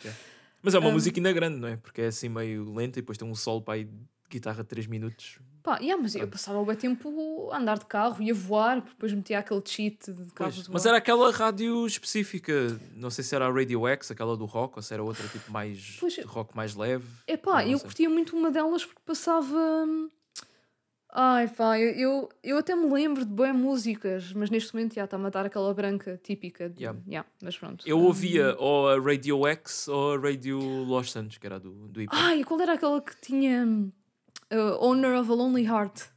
Mas é uma Um, música ainda grande, não é? Porque é assim meio lenta e depois tem um solo para aí de guitarra de 3 minutos. Pá, yeah, mas eu passava o tempo a andar de carro e a voar, porque depois metia aquele cheat de carro Pois, de mas era aquela rádio específica, não sei se era a Radio X, aquela do rock, ou se era outra tipo mais Pois, rock mais leve. É pá, eu curtia muito uma delas porque passava. hum, Ai pá, eu, eu, até me lembro de boas músicas, mas neste momento já está-me a dar aquela branca típica. De... Yeah. Yeah, mas pronto. Eu Hum. ouvia ou a Radio X ou a Radio Los Angeles, que era do, do IP. Ai, qual era aquela que tinha. Uh, Owner of a Lonely Heart?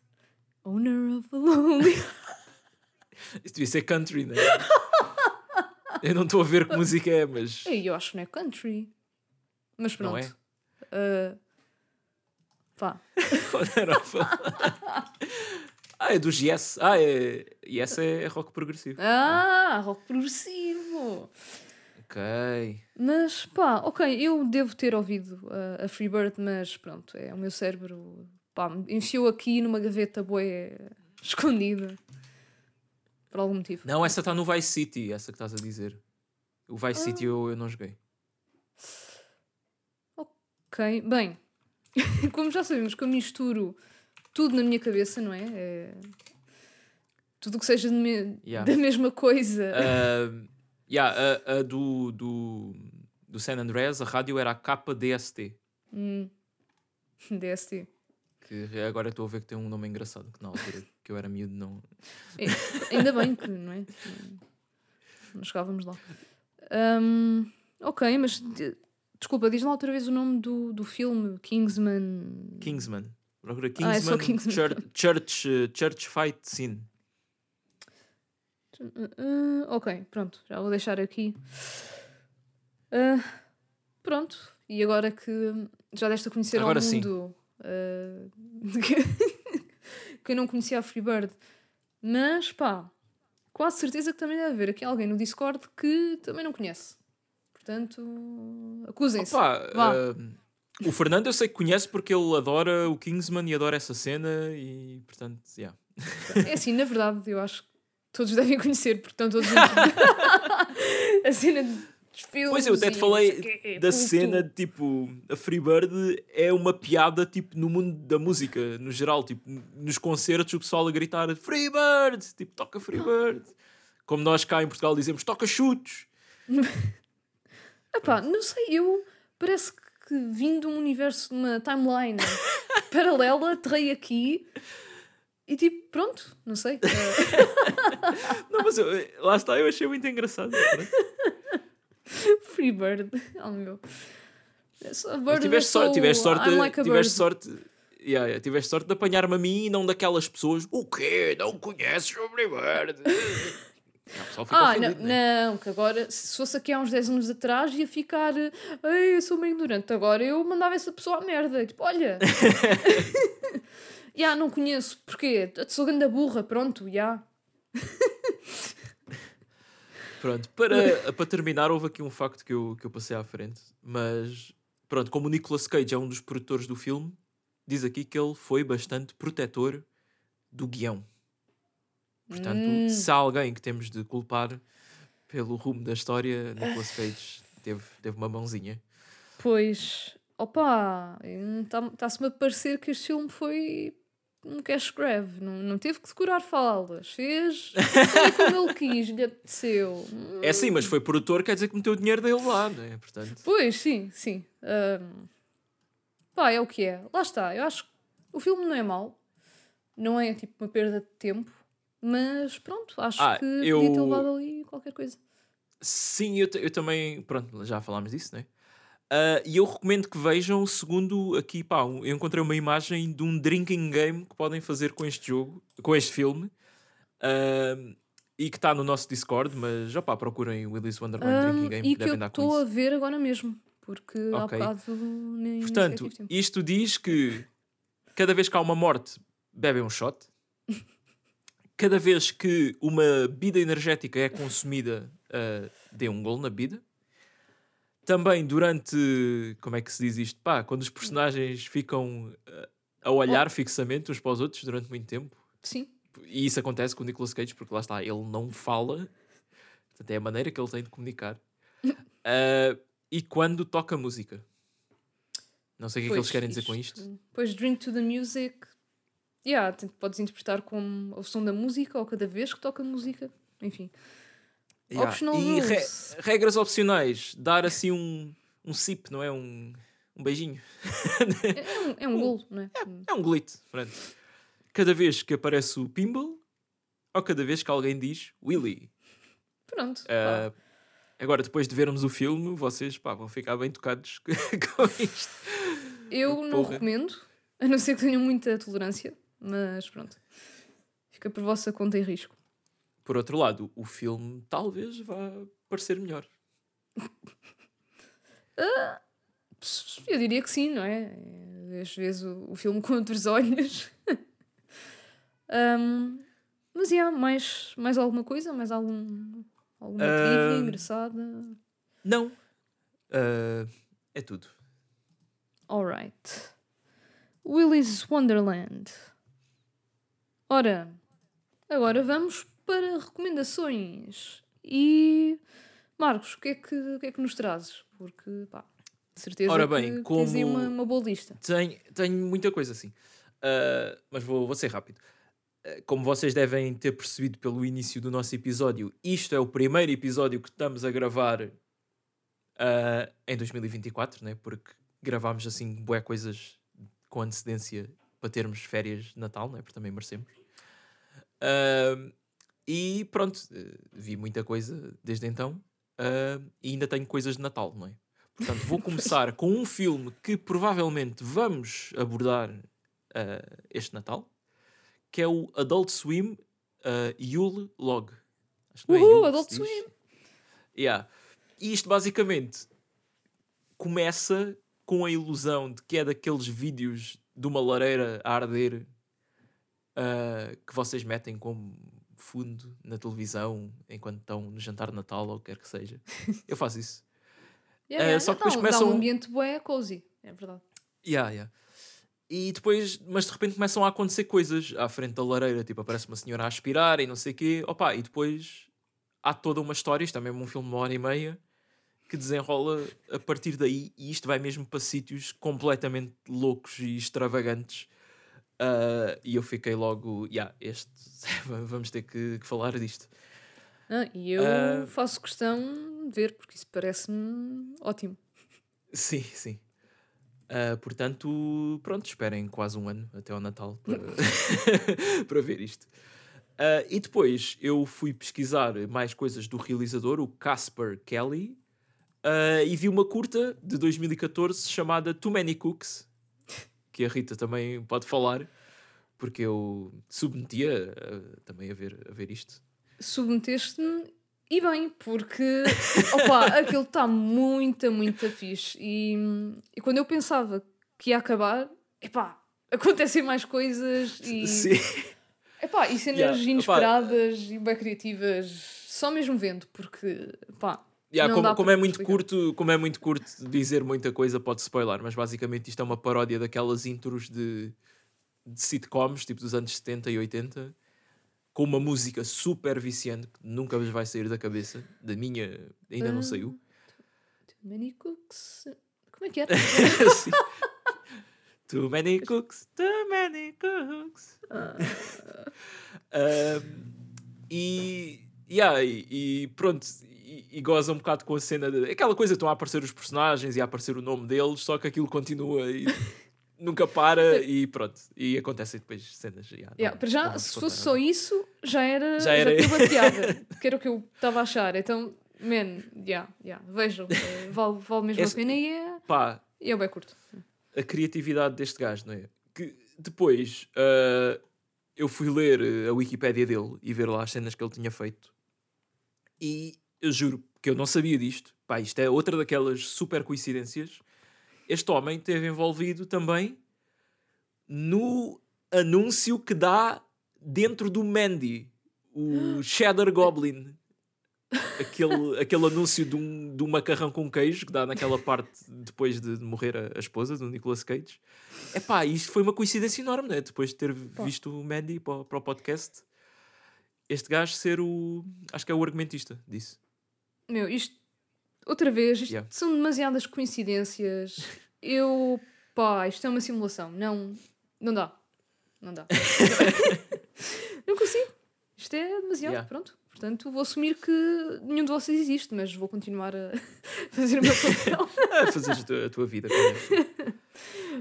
Owner of a Lonely Isso devia ser country, né? Eu não estou a ver que música é, mas. Eu acho que não é country. Mas pronto. Não é? Uh, pá. Ah, é dos Yes. Ah, é. Yes é, é rock progressivo. Ah, rock progressivo. Ok. Mas pá, ok, eu devo ter ouvido uh, a Freebird, mas pronto, é o meu cérebro pá, enfiou aqui numa gaveta boa escondida por algum motivo. Não, essa está no Vice City, essa que estás a dizer. O Vice City Ah. eu, eu não joguei. Ok, bem, como já sabemos que eu misturo tudo na minha cabeça, não é? É- Tudo o que seja me- Yeah. da mesma coisa. Ah, yeah, a, a do, do, do San Andreas, a rádio era a KDST. Hum. DST. Que agora estou a ver que tem um nome engraçado, que na altura que eu era miúdo não. É, ainda bem que, não é? Não- chegávamos lá. Hum, ok, mas de- desculpa, diz lá outra vez o nome do, do filme Kingsman. Kingsman. Procura Ah, é Kingsman, Kingsman. Church, Church, eh, Church Fight Scene. Uh, ok, pronto, já vou deixar aqui. Uh, pronto, e agora que já deste a conhecer Agora ao mundo uh, que eu não conhecia a Freebird, mas pá, quase certeza que também deve haver aqui alguém no Discord que também não conhece. Portanto, acusem-se. Ah, o Fernando eu sei que conhece porque ele adora o Kingsman e adora essa cena e portanto, yeah. É assim, na verdade, eu acho que todos devem conhecer, porque estão todos a cena filmes. Pois eu até te falei quê, da cena de tipo, a Freebird é uma piada tipo no mundo da música, no geral, tipo, nos concertos o pessoal a gritar Freebird, tipo, toca Freebird. Como nós cá em Portugal dizemos, toca chutos. Epá, não sei, eu parece que vim de um universo, de uma timeline paralela, aterrei aqui e tipo, pronto, não sei. Não, mas eu- lá está, eu achei muito engraçado. Freebird, oh meu. É a bird tiveste that's sorte, tiveste so- sorte, like a tiveste bird. sorte. Yeah, yeah, tiveste sorte de apanhar-me a mim e não daquelas pessoas. O quê? Não conheces o? Não, pessoal ficou Ah, não, ofendido, né? não, que agora, se fosse aqui há uns 10 anos atrás, ia ficar. Ei, eu sou meio ignorante. Agora eu mandava essa pessoa à merda. Tipo, olha. Já, não conheço. Porquê? Sou ganda burra, pronto, já. Pronto, para, para terminar, houve aqui um facto que eu, que eu passei à frente. Mas, pronto, como o Nicolas Cage é um dos produtores do filme, diz aqui que ele foi bastante protetor do guião. Portanto, Hum. se há alguém que temos de culpar, pelo rumo da história, Nicolas Cage teve, teve uma mãozinha. Pois, opa, está-se-me a parecer que este filme foi um cash grab, não, não teve que decorar falas, fez como ele quis, lhe apeteceu. É sim, mas foi produtor, quer dizer que meteu o dinheiro dele lá, não é? Portanto... Pois, sim, sim. Um, pá, é o que é. Lá está, eu acho que o filme não é mau, não é tipo uma perda de tempo, mas pronto, acho ah, que eu... podia ter levado ali qualquer coisa. Sim, eu, eu também, pronto, já falámos disso, não é? Uh, e eu recomendo que vejam, segundo aqui, pá, eu encontrei uma imagem de um drinking game que podem fazer com este jogo, com este filme, uh, e que está no nosso Discord, mas já pá, procurem o Willis Wonderland um, Drinking Game. E que, que eu estou a ver agora mesmo, porque okay. há bocado nem Portanto, isto diz que cada vez que há uma morte, bebem um shot. cada vez que uma bebida energética é consumida, uh, dê um gol na bebida também durante. Como é que se diz isto? Pá, quando os personagens ficam uh, a olhar fixamente uns para os outros durante muito tempo. Sim. E isso acontece com o Nicolas Cage, porque lá está, ele não fala. Portanto, é a maneira que ele tem de comunicar. uh, e quando toca música. Não sei o que é que eles querem dizer com isto. Pois, Drink to the Music. Yeah, podes interpretar como o som da música ou cada vez que toca música. Enfim. Yeah. Optional e re regras opcionais, dar assim um, um sip, não é? Um, um beijinho. É, um, é um golo, não é? É, é um glitch, pronto. Cada vez que aparece o Pimble, ou cada vez que alguém diz Willy. Pronto. Uh, agora, depois de vermos o filme, vocês pá, vão ficar bem tocados com isto. Eu não recomendo, a não ser que tenham muita tolerância, mas pronto. Fica por vossa conta e risco. Por outro lado, o filme talvez vá parecer melhor. Uh, eu diria que sim, não é? Às vezes o, o filme com outros olhos. um, mas, yeah, mais, mais alguma coisa? Mais algum, alguma uh, engraçada? Não. Uh, é tudo. Alright. Willy's Wonderland. Ora, agora vamos para recomendações. E Marcos, o que é que, o que, é que nos trazes? Porque, pá, de certeza Ora bem, que como tens aí uma, uma boa lista. Tenho, tenho muita coisa assim, uh, mas vou, vou ser rápido. Uh, como vocês devem ter percebido pelo início do nosso episódio, isto é o primeiro episódio que estamos a gravar uh, em 2024, né? porque gravámos assim boé coisas com antecedência para termos férias de Natal, né? porque também merecemos. Uh, e pronto, eh, vi muita coisa desde então uh, e ainda tenho coisas de Natal, não é? Portanto, vou começar com um filme que provavelmente vamos abordar uh, este Natal, que é o Adult Swim uh, Yule Log. Acho que é Uhul, Adult Swim! Yeah. E isto basicamente começa com a ilusão de que é daqueles vídeos de uma lareira a arder uh, que vocês metem como fundo na televisão enquanto estão no jantar de Natal ou o que quer que seja. Eu faço isso. yeah, uh, yeah, só que depois começam... Dá um ambiente bué cozy, é verdade. Yeah, yeah. E depois, mas de repente começam a acontecer coisas à frente da lareira, tipo aparece uma senhora a aspirar e não sei o quê, opa, e depois há toda uma história, isto é mesmo um filme de uma hora e meia, que desenrola a partir daí e isto vai mesmo para sítios completamente loucos e extravagantes Uh, e eu fiquei logo, yeah, este, vamos ter que, que falar disto. Ah, e eu uh, faço questão de ver, porque isso parece-me ótimo. Sim, sim. Uh, portanto, pronto, esperem quase um ano até ao Natal para, para ver isto. Uh, e depois eu fui pesquisar mais coisas do realizador, o Casper Kelly, uh, e vi uma curta de 2014 chamada Too Many Cooks, que a Rita também pode falar, porque eu submetia uh, também a ver, a ver isto. Submeteste-me e bem, porque opa, aquilo está muito, muito fixe. E, e quando eu pensava que ia acabar, epá, acontecem mais coisas e. Sim. Epá, e cenas yeah, inesperadas opa. e bem criativas, só mesmo vendo, porque pá, Yeah, como, como é muito curto, como é muito curto dizer muita coisa, pode spoiler, mas basicamente isto é uma paródia daquelas intros de, de sitcoms, tipo dos anos 70 e 80, com uma música super viciante que nunca vos vai sair da cabeça. Da minha, ainda não saiu. Too many cooks. Como é que era? Sim. Too many cooks, too many cooks. Um, e, yeah, e, e pronto, e, e goza um bocado com a cena de aquela coisa, estão a aparecer os personagens e a aparecer o nome deles, só que aquilo continua e nunca para e pronto. E acontecem depois cenas. Yeah, Yeah, não- já, se fosse só isso, já era. Já Já era- era. bateada, que era o que eu estava a achar. Então, man, yeah, yeah, vejam, eh, vale, vale mesmo Esse- a pena e é, Pá, e é bem curto. a criatividade deste gajo, não é? Que depois ah, eu fui ler eh, a Wikipédia dele e ver lá as cenas que ele tinha feito. E eu juro que eu não sabia disto. Pá, isto é outra daquelas super coincidências. Este homem esteve envolvido também no anúncio que dá dentro do Mandy, o Cheddar Goblin. Aquele, aquele anúncio de um, de um macarrão com queijo que dá naquela parte depois de morrer a, a esposa do Nicolas Cage. É pá, isto foi uma coincidência enorme, né? Depois de ter visto o Mandy para, o- para o podcast, este gajo ser o. Acho que é o argumentista disso. Meu, isto, outra vez, isto Yeah. são demasiadas coincidências. Eu, pá, isto é uma simulação. Não, não dá. Não dá. não consigo. Isto é demasiado, Yeah. pronto. Portanto, vou assumir que nenhum de vocês existe, mas vou continuar a fazer o meu papel. A fazer a tua, a tua vida. como é.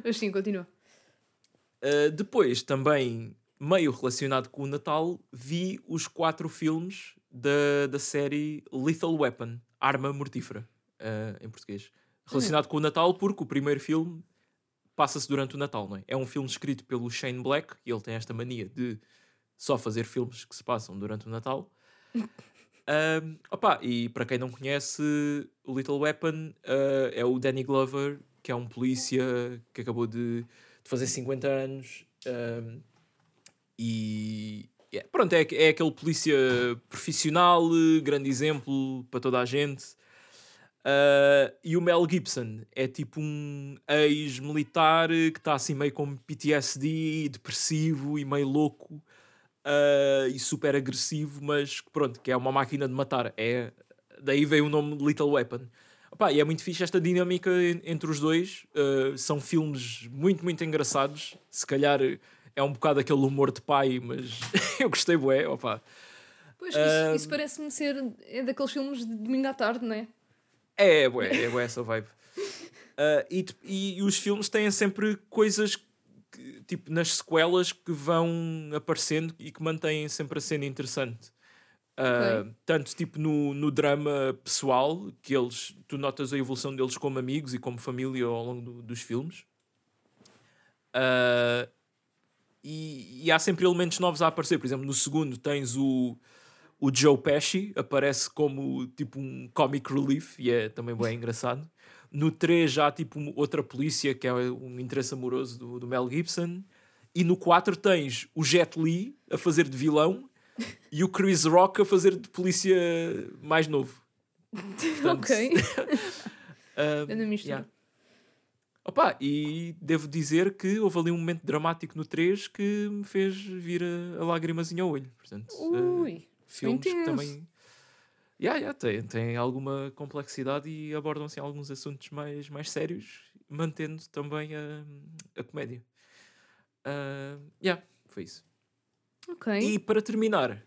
mas sim, continua. Uh, depois, também, meio relacionado com o Natal, vi os quatro filmes da, da série Lethal Weapon Arma Mortífera, uh, em português. Relacionado com o Natal, porque o primeiro filme passa-se durante o Natal, não é? É um filme escrito pelo Shane Black, e ele tem esta mania de só fazer filmes que se passam durante o Natal. Um, opa, e para quem não conhece, o Little Weapon uh, é o Danny Glover, que é um polícia que acabou de, de fazer 50 anos. um, e yeah, pronto, é, é aquele polícia profissional, eh, grande exemplo para toda a gente. Uh, e o Mel Gibson é tipo um ex-militar que está assim meio com PTSD, depressivo e meio louco uh, e super agressivo, mas pronto, que é uma máquina de matar. É, daí veio o nome Little Weapon. Opa, e é muito fixe esta dinâmica en- entre os dois. Uh, são filmes muito, muito engraçados. Se calhar é um bocado aquele humor de pai, mas eu gostei, bué. Opa. Pois, isso, isso parece-me ser é daqueles filmes de domingo à tarde, não é? É, é bué, é bué essa vibe. Uh, e, t- e os filmes têm sempre coisas que, tipo nas sequelas que vão aparecendo e que mantêm sempre a cena interessante. Uh, Ok. Tanto tipo no, no drama pessoal, que eles tu notas a evolução deles como amigos e como família ao longo do- dos filmes. Uh, e, e há sempre elementos novos a aparecer. Por exemplo, no segundo tens o, o Joe Pesci, aparece como tipo um comic relief e é também bem engraçado. No 3 já há tipo outra polícia que é um interesse amoroso do, do Mel Gibson. E no 4 tens o Jet Li a fazer de vilão e o Chris Rock a fazer de polícia mais novo. Portanto, ok. ah, Grande mistura. yeah. Opa, e devo dizer que houve ali um momento dramático no 3 que me fez vir a, a lágrimazinha ao olho. Portanto, ah, Ui, filmes que intenso. também. Yeah, yeah, tem, tem alguma complexidade e abordam assim, alguns assuntos mais, mais sérios, mantendo também a, a comédia. Ah, yeah, foi isso. ok. E para terminar,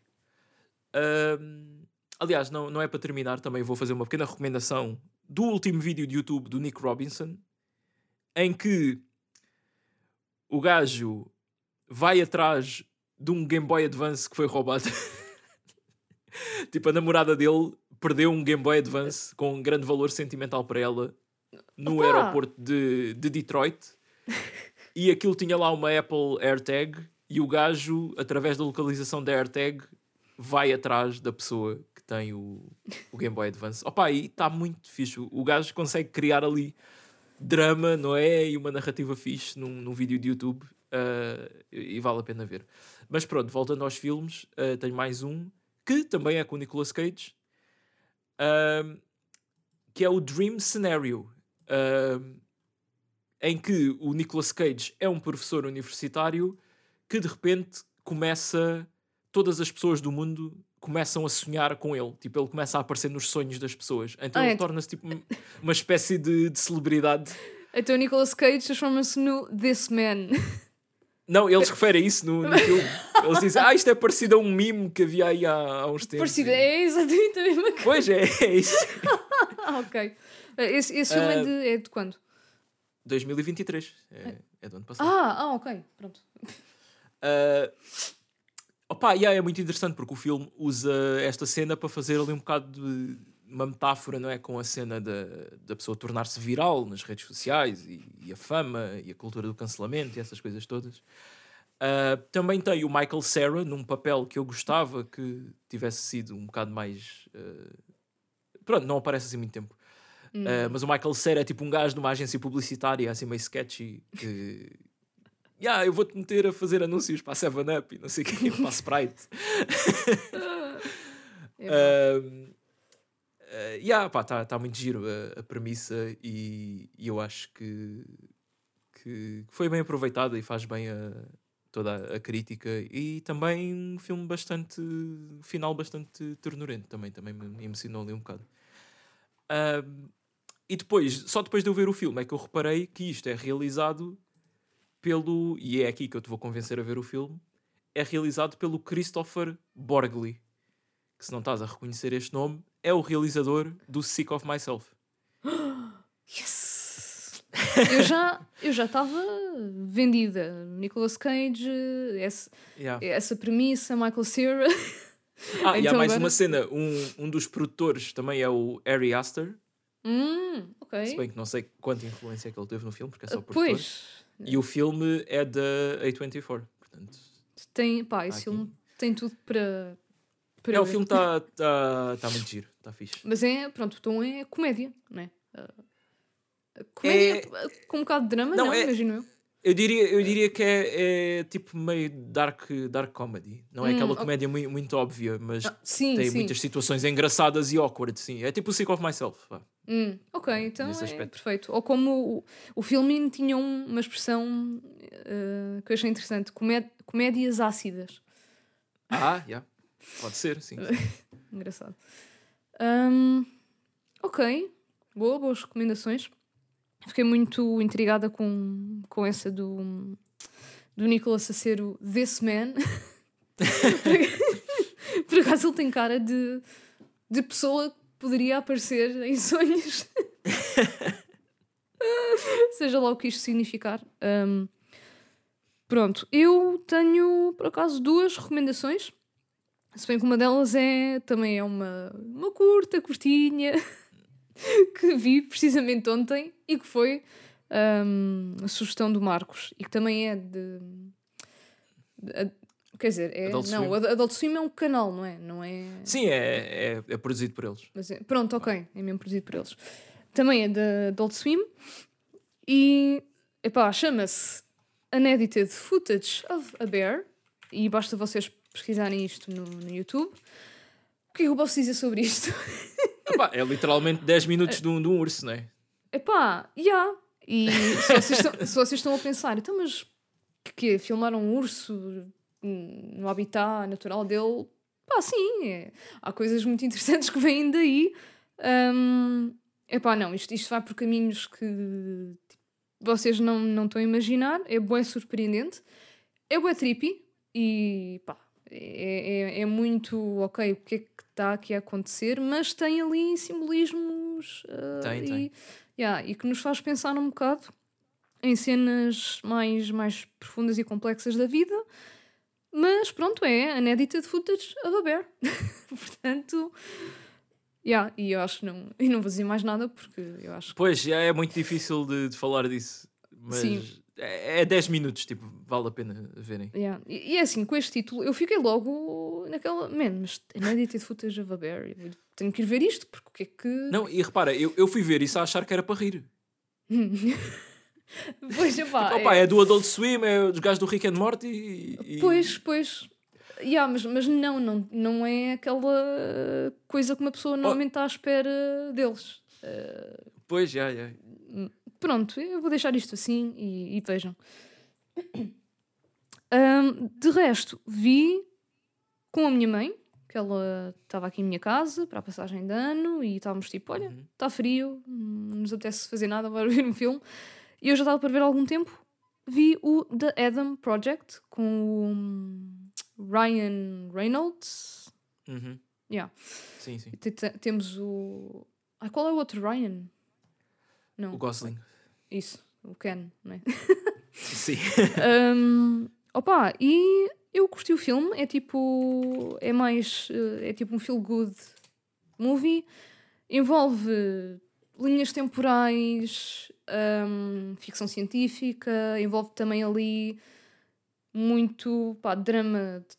ahm, aliás, não, não é para terminar, também vou fazer uma pequena recomendação do último vídeo de YouTube do Nick Robinson, em que o gajo vai atrás de um Game Boy Advance que foi roubado. tipo, a namorada dele perdeu um Game Boy Advance com um grande valor sentimental para ela no Opa! aeroporto de, de Detroit. E aquilo tinha lá uma Apple AirTag e o gajo, através da localização da AirTag, vai atrás da pessoa que tem o, o Game Boy Advance. Opa, e está muito fixe. O gajo consegue criar ali drama, não é? E uma narrativa fixe num, num vídeo de YouTube ah, e e vale a pena ver. Mas pronto, voltando aos filmes, ah, tenho mais um que também é com o Nicolas Cage, ah, que é o Dream Scenario. em que o Nicolas Cage é um professor universitário que de repente começa todas as pessoas do mundo começam a sonhar com ele. Tipo, ele começa a aparecer nos sonhos das pessoas. Então Ah, ele é- torna-se tipo uma espécie de, de celebridade. Então o Nicolas Cage transforma-se no This Man. Não, eles referem isso no, no filme. Eles dizem, ah, isto é parecido a um mime que havia aí há, há uns tempos. Parecido, é exatamente a mesma coisa. Pois é, é isso. Ah, ok. Esse, esse filme é, Ah, de, é de quando? 2023. É, é do ano passado. Ah, ah, ok. Pronto. Uh, opa, yeah, é muito interessante porque o filme usa esta cena para fazer ali um bocado de uma metáfora, não é? Com a cena da, da pessoa tornar-se viral nas redes sociais e, e a fama e a cultura do cancelamento e essas coisas todas. Uh, também tem o Michael Cera num papel que eu gostava que tivesse sido um bocado mais. uh, Pronto, não aparece assim muito tempo. Uh, mas o Michael Cera é tipo um gajo de uma agência publicitária, assim meio sketchy, que. Yeah, eu vou-te meter a fazer anúncios para a 7-Up e não sei o quê, para a Sprite. É uh, yeah, pá, está tá muito giro a, a premissa e, e eu acho que, que foi bem aproveitada e faz bem a, toda a, crítica e também um filme bastante final bastante ternurento também, também me emocionou ali um bocado. Um, e depois, só depois de eu ver o filme é que eu reparei que isto é realizado pelo, e é aqui que eu te vou convencer a ver o filme, é realizado pelo Christopher Borgli, que se não estás a reconhecer este nome, é o realizador do Sick of Myself. Yes! eu já eu já estava vendida. Nicolas Cage, essa, Yeah. essa premissa, Michael Cera. Ah, e há Então mais agora- uma cena, um, um dos produtores também é o Harry Astor, hum, ok. se bem que não sei quanta influência é que ele teve no filme, porque é só Ah, produtor. pois, E o filme é da A24, portanto... tem, pá, esse aqui. filme tem tudo para. para É, o filme está tá, tá muito giro, está fixe. Mas é, pronto, o tom é comédia, não é? Ah, comédia com um bocado de drama, Não, não, é- imagino eu. Eu diria, eu diria que é, é tipo meio dark, dark comedy. Não é Hum, aquela comédia muito, muito óbvia, mas Ah, sim, tem sim. muitas situações engraçadas e awkward, sim. É tipo o Sick of Myself. vá. Hum, ok, então é perfeito. Ou como o, o filme tinha um- uma expressão eh, que eu achei interessante: comé- comédias ácidas. Ah, yeah. pode ser, sim. Engraçado. Hum, ok, boa, boas recomendações. Fiquei muito intrigada com, com essa do, do Nicolas a ser o This Man. Por- acaso ele tem cara de, de pessoa poderia aparecer em sonhos. Seja lá o que isto significar. Hum, pronto, eu tenho por acaso duas recomendações. Se bem que uma delas é também é uma, uma curta, curtinha, que vi precisamente ontem e que foi hum, a sugestão do Marcos e que também é de. de- quer dizer, é, Adult não, Swim. Adult Swim é um canal, não é? Não é Sim, é, é, é produzido por eles. mas é- pronto, ok, é mesmo produzido por eles. Também é da Adult Swim e epá, chama-se Unedited Footage of a Bear e basta vocês pesquisarem isto no, no YouTube. O que é que eu posso dizer sobre isto? Epá, é literalmente 10 minutos de um, de um urso, não é? Epá, já. Yeah. E se vocês, estão, se vocês estão a pensar, então, mas que, que filmar um urso no habitat natural dele? Pá, sim, é- há coisas muito interessantes que vêm daí. Hum, epá, não, isto, isto vai por caminhos que tipo, vocês não, não estão a imaginar. É bué surpreendente. É bué trippy e pá, é, é, é muito ok o que é que está aqui a acontecer, mas tem ali simbolismos ah, Tem, e, tem. yeah, e que nos faz pensar um bocado em cenas mais, mais profundas e complexas da vida. Mas pronto, é unedited footage of a bear. Portanto, yeah, e eu acho que não. E não vou dizer mais nada porque eu acho que. Pois, já é muito difícil de, de falar disso. Mas Sim. é, é 10 minutos, tipo, vale a pena verem. Yeah. E, e é assim, com este título, eu fiquei logo naquela. Man, mas unedited footage of a bear. Eu tenho que ir ver isto porque o que é que. Não, e repara, eu, eu fui ver isso a achar que era para rir. Pois, epá, Opa, é do Adult Swim, é dos gajos do Rick and Morty e... Pois, pois. Yeah, mas, mas não, não, não é aquela coisa que uma pessoa normalmente está à espera deles. Pois, já, já. Pronto, eu vou deixar isto assim e, e vejam. Ahm, de resto, vi com a minha mãe, que ela estava aqui em minha casa para a passagem de ano e estávamos tipo: olha, Uhum. está frio, não nos apetece fazer nada, bora ver um filme. E eu já estava para ver há algum tempo. Vi o The Adam Project com o hum, Ryan Reynolds. Uhum. Yeah. Sim, sim. Te- te- temos o. Ah, qual é o outro Ryan? Não, O Gosling. isso, o Ken, não é? Sim. Um, opa, e eu curti o filme, é tipo. É mais. eh, É tipo um feel good movie. Envolve linhas temporais, um, ficção científica, envolve também ali muito pá, drama de,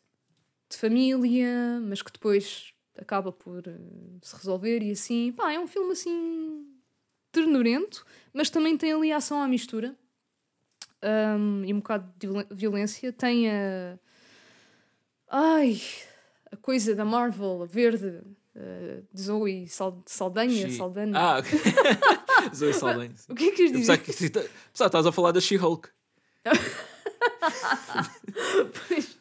de família, mas que depois acaba por eh, se resolver e assim. Pá, é um filme assim. ternurento, mas também tem ali ação à mistura um, e um bocado de violência. Tem a. Ai! A coisa da Marvel, a verde, uh, de Zoe Sal- Saldanha, She- Saldanha. Ah. Zoe Saldanha. sim. O que é que quis Eu dizer? pensava que que estás a falar da She-Hulk. Pois.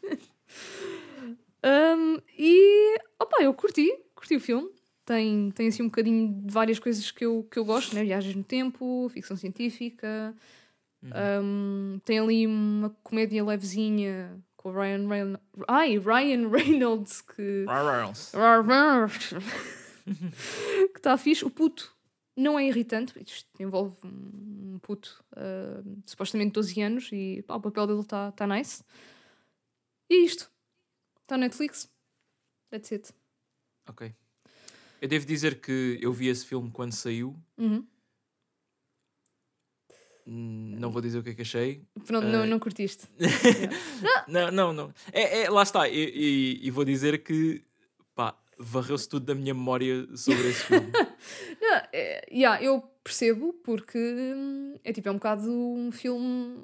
Um, e opa, eu curti, curti o filme. Tem, tem assim um bocadinho de várias coisas que eu, que eu gosto, né? Viagens no tempo, ficção científica. Um, tem ali uma comédia levezinha com o Ryan Reynolds. Ai, Ryan Reynolds que. que está fixe. O puto não é irritante, isto envolve um puto ah, supostamente 12 anos e pá, o papel dele está tá nice. E é isto. Está na Netflix. That's it. Ok. Eu devo dizer que eu vi esse filme quando saiu. Uhum. Não vou dizer o que é que achei. Pronto, não, não curtiste. Não, não, não. É, é- lá está. E, e- e vou dizer que pá, varreu-se tudo da minha memória sobre esse filme. Não, é, yeah, eu percebo porque hum, é tipo, é um bocado um filme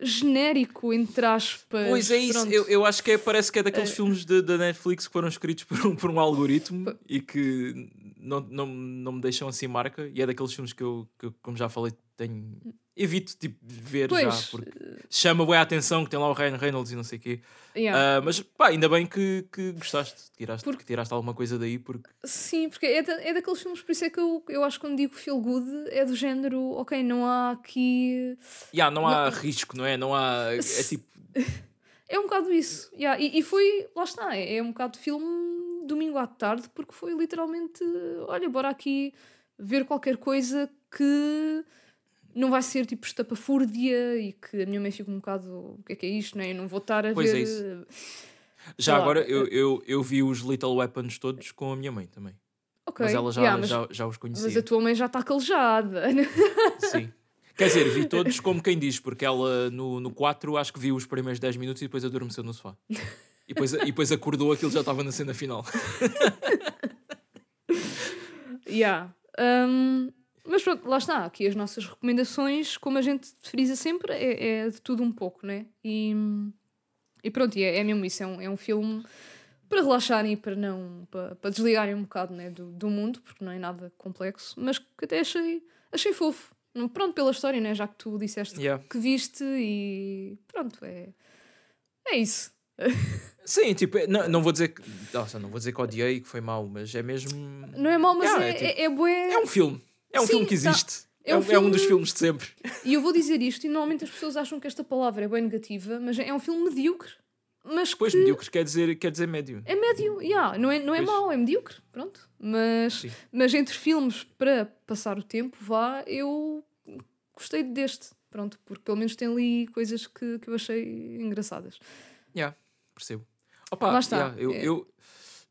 genérico, entre aspas. pois é isso. Eu, eu acho que é, parece que é daqueles Eh. filmes da Netflix que foram escritos por um, por um algoritmo e que não, não, não me deixam assim marca. E é daqueles filmes que eu, que eu, como já falei, tenho. Evito tipo, ver Pois, já, porque chama bem a atenção que tem lá o Ryan Reynolds e não sei o quê. yeah. Ah, mas pá, ainda bem que, que gostaste, tiraste, Porque- que tiraste alguma coisa daí, porque Sim, porque é, da- é daqueles filmes, por isso é que eu, eu acho que quando digo feel good é do género, ok, não há aqui. yeah, não há Não- risco, não é? Não há. É tipo. É um bocado isso. Yeah, e, e foi, lá está, é, é um bocado filme domingo à tarde, porque foi literalmente, olha, bora aqui ver qualquer coisa que não vai ser tipo estapafúrdia e que a minha mãe fica um bocado, o que é que é isto, né? Eu não vou estar a Pois é ver. isso. Sei Já lá, agora, eu, eh, eu, eu vi os Little Weapons todos com a minha mãe também. Ok, Mas ela já, yeah, mas, já, já os mas conhecia. a tua mãe já está calejada. Sim. Quer dizer, vi todos como quem diz, porque ela no, no 4 acho que viu os primeiros 10 minutos e depois adormeceu no sofá. E depois, e depois acordou, aquilo já estava na cena final. Yeah. Um, mas pronto, lá está. Aqui as nossas recomendações, como a gente frisa sempre, é, é de tudo um pouco, né? E, e pronto, é, é mesmo isso. É um, é um filme para relaxarem e para não para, para desligarem um bocado né, do, do mundo, porque não é nada complexo, mas que até achei, achei fofo. Pronto, pela história, né? Já que tu disseste Yeah. que viste e pronto, é, é isso. Sim, tipo, é- não, não vou dizer que. Nossa, não vou dizer que odiei, que foi mau, mas é mesmo. Não é mau, mas Yeah, é, é tipo- é, é bué- É um filme. É um Sim, filme que tá. existe. É É, um um, é um dos filme- filmes de sempre. E eu vou dizer isto, e normalmente as pessoas acham que esta palavra é bem negativa, mas é um filme medíocre. Mas Depois, que medíocre quer dizer, quer dizer médio. é médio, yeah, não é, não é Pois. mau, é medíocre, pronto. Mas, Sim. mas entre filmes para passar o tempo, vá, eu gostei deste, pronto, porque pelo menos tem ali coisas que, que eu achei engraçadas. Yeah, percebo. Opa, Lá está. yeah, eu É. eu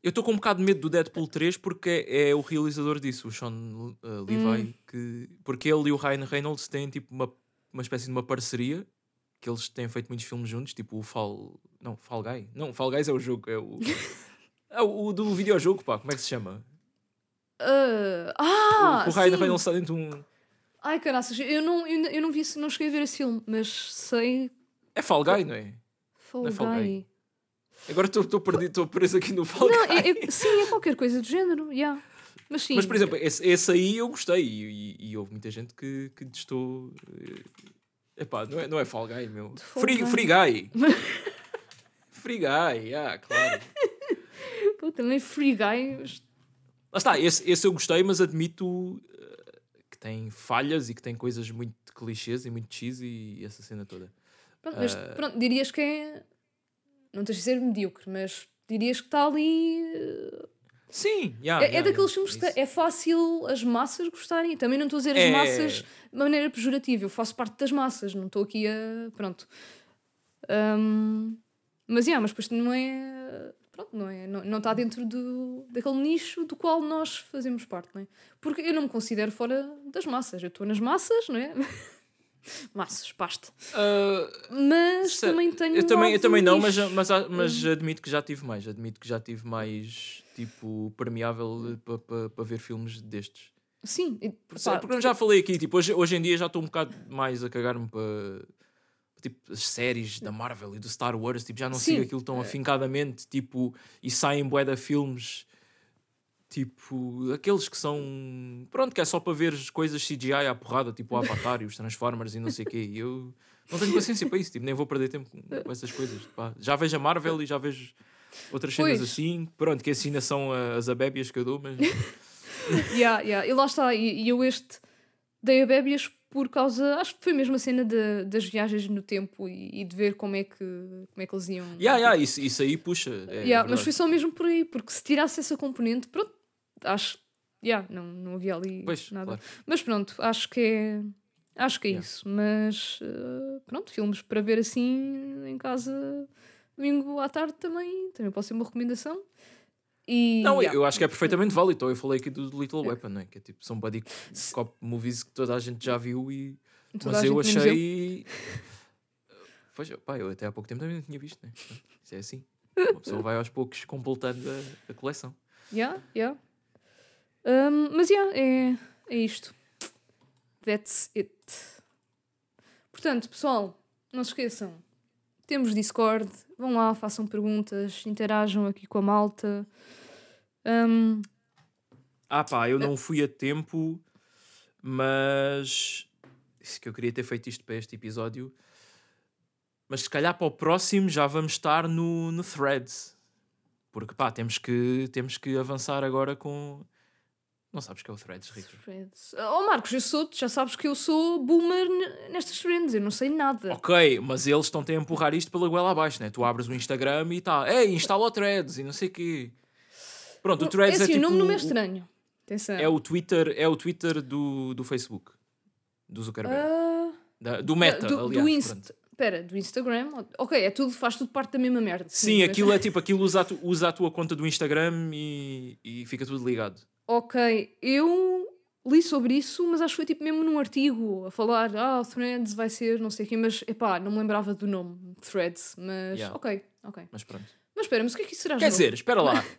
eu estou com um bocado de medo do Deadpool 3 porque é, é o realizador disso, o Sean uh, Levi, Hum. que, porque ele e o Ryan Reynolds têm tipo uma, uma espécie de uma parceria que eles têm feito muitos filmes juntos, tipo o Fall. Não, Fall Guy. Não, Fall Guys é o jogo, é o. é o, o do videojogo, pá, como é que se chama? Ah, ah, o, o Ryan. Reynolds está dentro de um. Ai, caraças, eu não, eu, eu não vi, não cheguei a ver esse filme, mas sei. É Fall Guy, não é? Fall Não é Fall Guy. Guy. Agora estou perdido, estou preso aqui no Fall Não, Guy. é- é- sim, é qualquer coisa do género, yeah. Mas sim. Mas, por exemplo, esse, esse aí eu gostei e, e- e houve muita gente que, que testou. eh, Epá, não é, não é Fall Guy, meu. Fall Free, Guy. free Guy. Free Guy, yeah, claro. Pô, também Free Guy. mas- Lá está, esse, esse eu gostei, mas admito eh, que tem falhas e que tem coisas muito clichês e muito cheesy e essa cena toda. Pronto, mas Ah. pronto, dirias que é. Não tens de ser medíocre, mas dirias que está ali. eh, Sim, yeah, é, é yeah, daqueles yeah, filmes que é fácil as massas gostarem. Também não estou a dizer as É. massas de maneira pejorativa, eu faço parte das massas, não estou aqui a. Pronto. Ahm, mas, yeah, mas depois não é. Pronto, não, é, não, não está dentro do, daquele nicho do qual nós fazemos parte, não é? Porque eu não me considero fora das massas, eu estou nas massas, não é? massas, pasta. Ah, Mas Se- também tenho. eu, também, eu também não, mas, mas, mas admito que já tive mais. Admito que já tive mais, tipo, permeável para pa, pa ver filmes destes. Sim, Porque, pá, porque eu já falei aqui, tipo, hoje, hoje em dia já estou um bocado mais a cagar-me para tipo, as séries da Marvel e do Star Wars, tipo, já não Sim. sigo aquilo tão afincadamente, tipo, e saem bué de filmes, tipo, aqueles que são, pronto, que é só para ver as coisas CGI à porrada, tipo o Avatar e os Transformers e não sei o quê, e eu não tenho paciência para isso, tipo, nem vou perder tempo com, essas coisas, pá. já vejo a Marvel e já vejo outras cenas Pois. assim, pronto, que assim ainda são a- as abébias que eu dou, mas... Yeah, yeah. E lá está, e, eu este dei a bébias por causa, acho que foi mesmo a cena de- das viagens no tempo e, e de ver como é que, como é que eles iam. Yeah, yeah, isso, isso aí puxa. É Yeah, mas foi só mesmo por aí, porque se tirasse essa componente, pronto, acho yeah, não, não havia ali Pois, nada. claro. Mas pronto, acho que é. Acho que é Yeah. isso. Mas eh, pronto, filmes para ver assim em casa domingo à tarde também, também pode ser uma recomendação. E, Não, yeah. eu acho que é perfeitamente válido. Então eu falei aqui do Little Weapon, não é? Que é tipo, são buddy cop movies que toda a gente já viu e. Toda Mas eu achei. Pois, pá, eu até há pouco tempo também não tinha visto, né? Isso é assim. Uma pessoa vai aos poucos completando a, a coleção. Yeah, yeah. Um, mas yeah, é, é isto. That's it. Portanto, pessoal, não se esqueçam. Temos Discord. Vão lá, façam perguntas, interajam aqui com a malta. Um, Ah, pá, eu não fui a tempo, mas. Isso que eu queria ter feito isto para este episódio. Mas se calhar para o próximo já vamos estar no, no Threads. Porque pá, temos que, temos que avançar agora com. Não sabes que é o Threads, Rico? threads. Oh, Marcos, eu sou, já sabes que eu sou boomer nestas trends, eu não sei nada. Ok, mas eles estão-te a empurrar isto pela goela abaixo, né? Tu abres o Instagram e tá, ei, instala o Threads e não sei o quê. Pronto, o Threads é assim, é, tipo. o nome não é o- estranho. Atenção. É o Twitter, é o Twitter do, do Facebook. Do Zuckerberg. Ah, Da- do Meta, do, aliás. do Insta. Espera, do Instagram? Ok, é tudo, faz tudo parte da mesma merda. Sim, mas- aquilo é tipo, aquilo usa a, tu- usa a tua conta do Instagram e, e fica tudo ligado. Ok, eu li sobre isso, mas acho que foi tipo mesmo num artigo a falar, ah, Threads vai ser não sei o quê, mas epá, não me lembrava do nome, Threads, mas Yeah. ok, ok. Mas pronto. Mas espera, mas o que é que isso será Quer dizer, espera lá.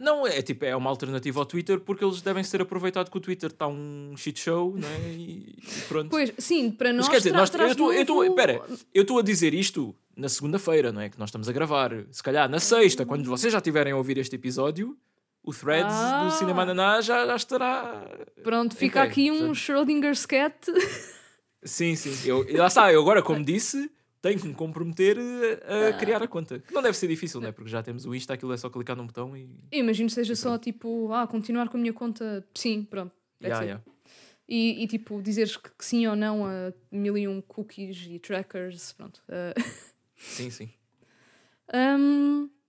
Não, é tipo, é uma alternativa ao Twitter porque eles devem ser aproveitados que o Twitter está um shit show, não é? E, pronto. Pois, sim, para nós Mas quer dizer, nós, eu estou, eu estou, espera, eu estou a dizer isto na segunda-feira, não é? Que nós estamos a gravar. Se calhar na sexta, quando vocês já tiverem a ouvir este episódio, o Threads Ah. do Cinema Naná já, já estará. Pronto, fica aqui um Schrödinger's cat. Sim, sim. Eu, lá está, eu agora, como disse, tenho que me comprometer a, Ah. criar a conta. Que não deve ser difícil, não é? Porque já temos o Insta, aquilo é só clicar num botão e. Eu imagino que seja só tipo, ah, continuar com a minha conta, sim, pronto. Yeah, yeah. E, e tipo, dizeres que, que sim ou não a mil e um cookies e trackers, pronto. ah, Sim, sim. Hum,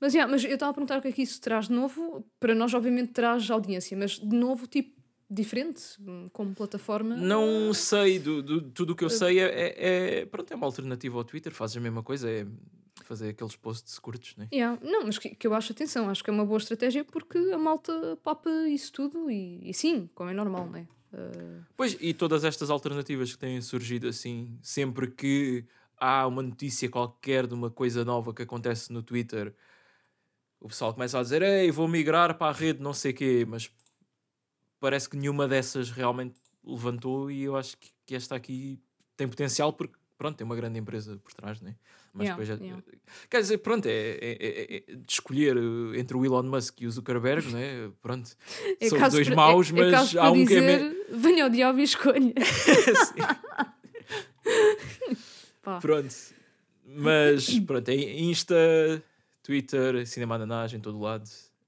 mas, yeah, mas eu estava a perguntar o que é que isso traz de novo. Para nós, obviamente, traz audiência, mas de novo, tipo, diferente, hum, como plataforma. Não sei, do, do- tudo o que eu sei é, é, é- Pronto, é uma alternativa ao Twitter, fazes a mesma coisa, é fazer aqueles posts curtos, né? Yeah, Não, mas que, que eu acho, atenção, acho que é uma boa estratégia porque a malta papa isso tudo e, e sim, como é normal, né? Ah, Pois, e todas estas alternativas que têm surgido assim, sempre que há uma notícia qualquer de uma coisa nova que acontece no Twitter, o pessoal começa a dizer: Ei, vou migrar para a rede, não sei o quê, mas parece que nenhuma dessas realmente levantou. E eu acho que, que esta aqui tem potencial porque, pronto, tem uma grande empresa por trás, né? Mas Yeah, depois é, yeah. Quer dizer, pronto, é, é- é- é de escolher uh, entre o Elon Musk e o Zuckerberg, né? Pronto, é são dois maus, é, mas é caso há um que é. me- dizer, venha ao diabo e escolha. Pronto. Mas pronto, é Insta, Twitter, Cinema Ananás em todo lado.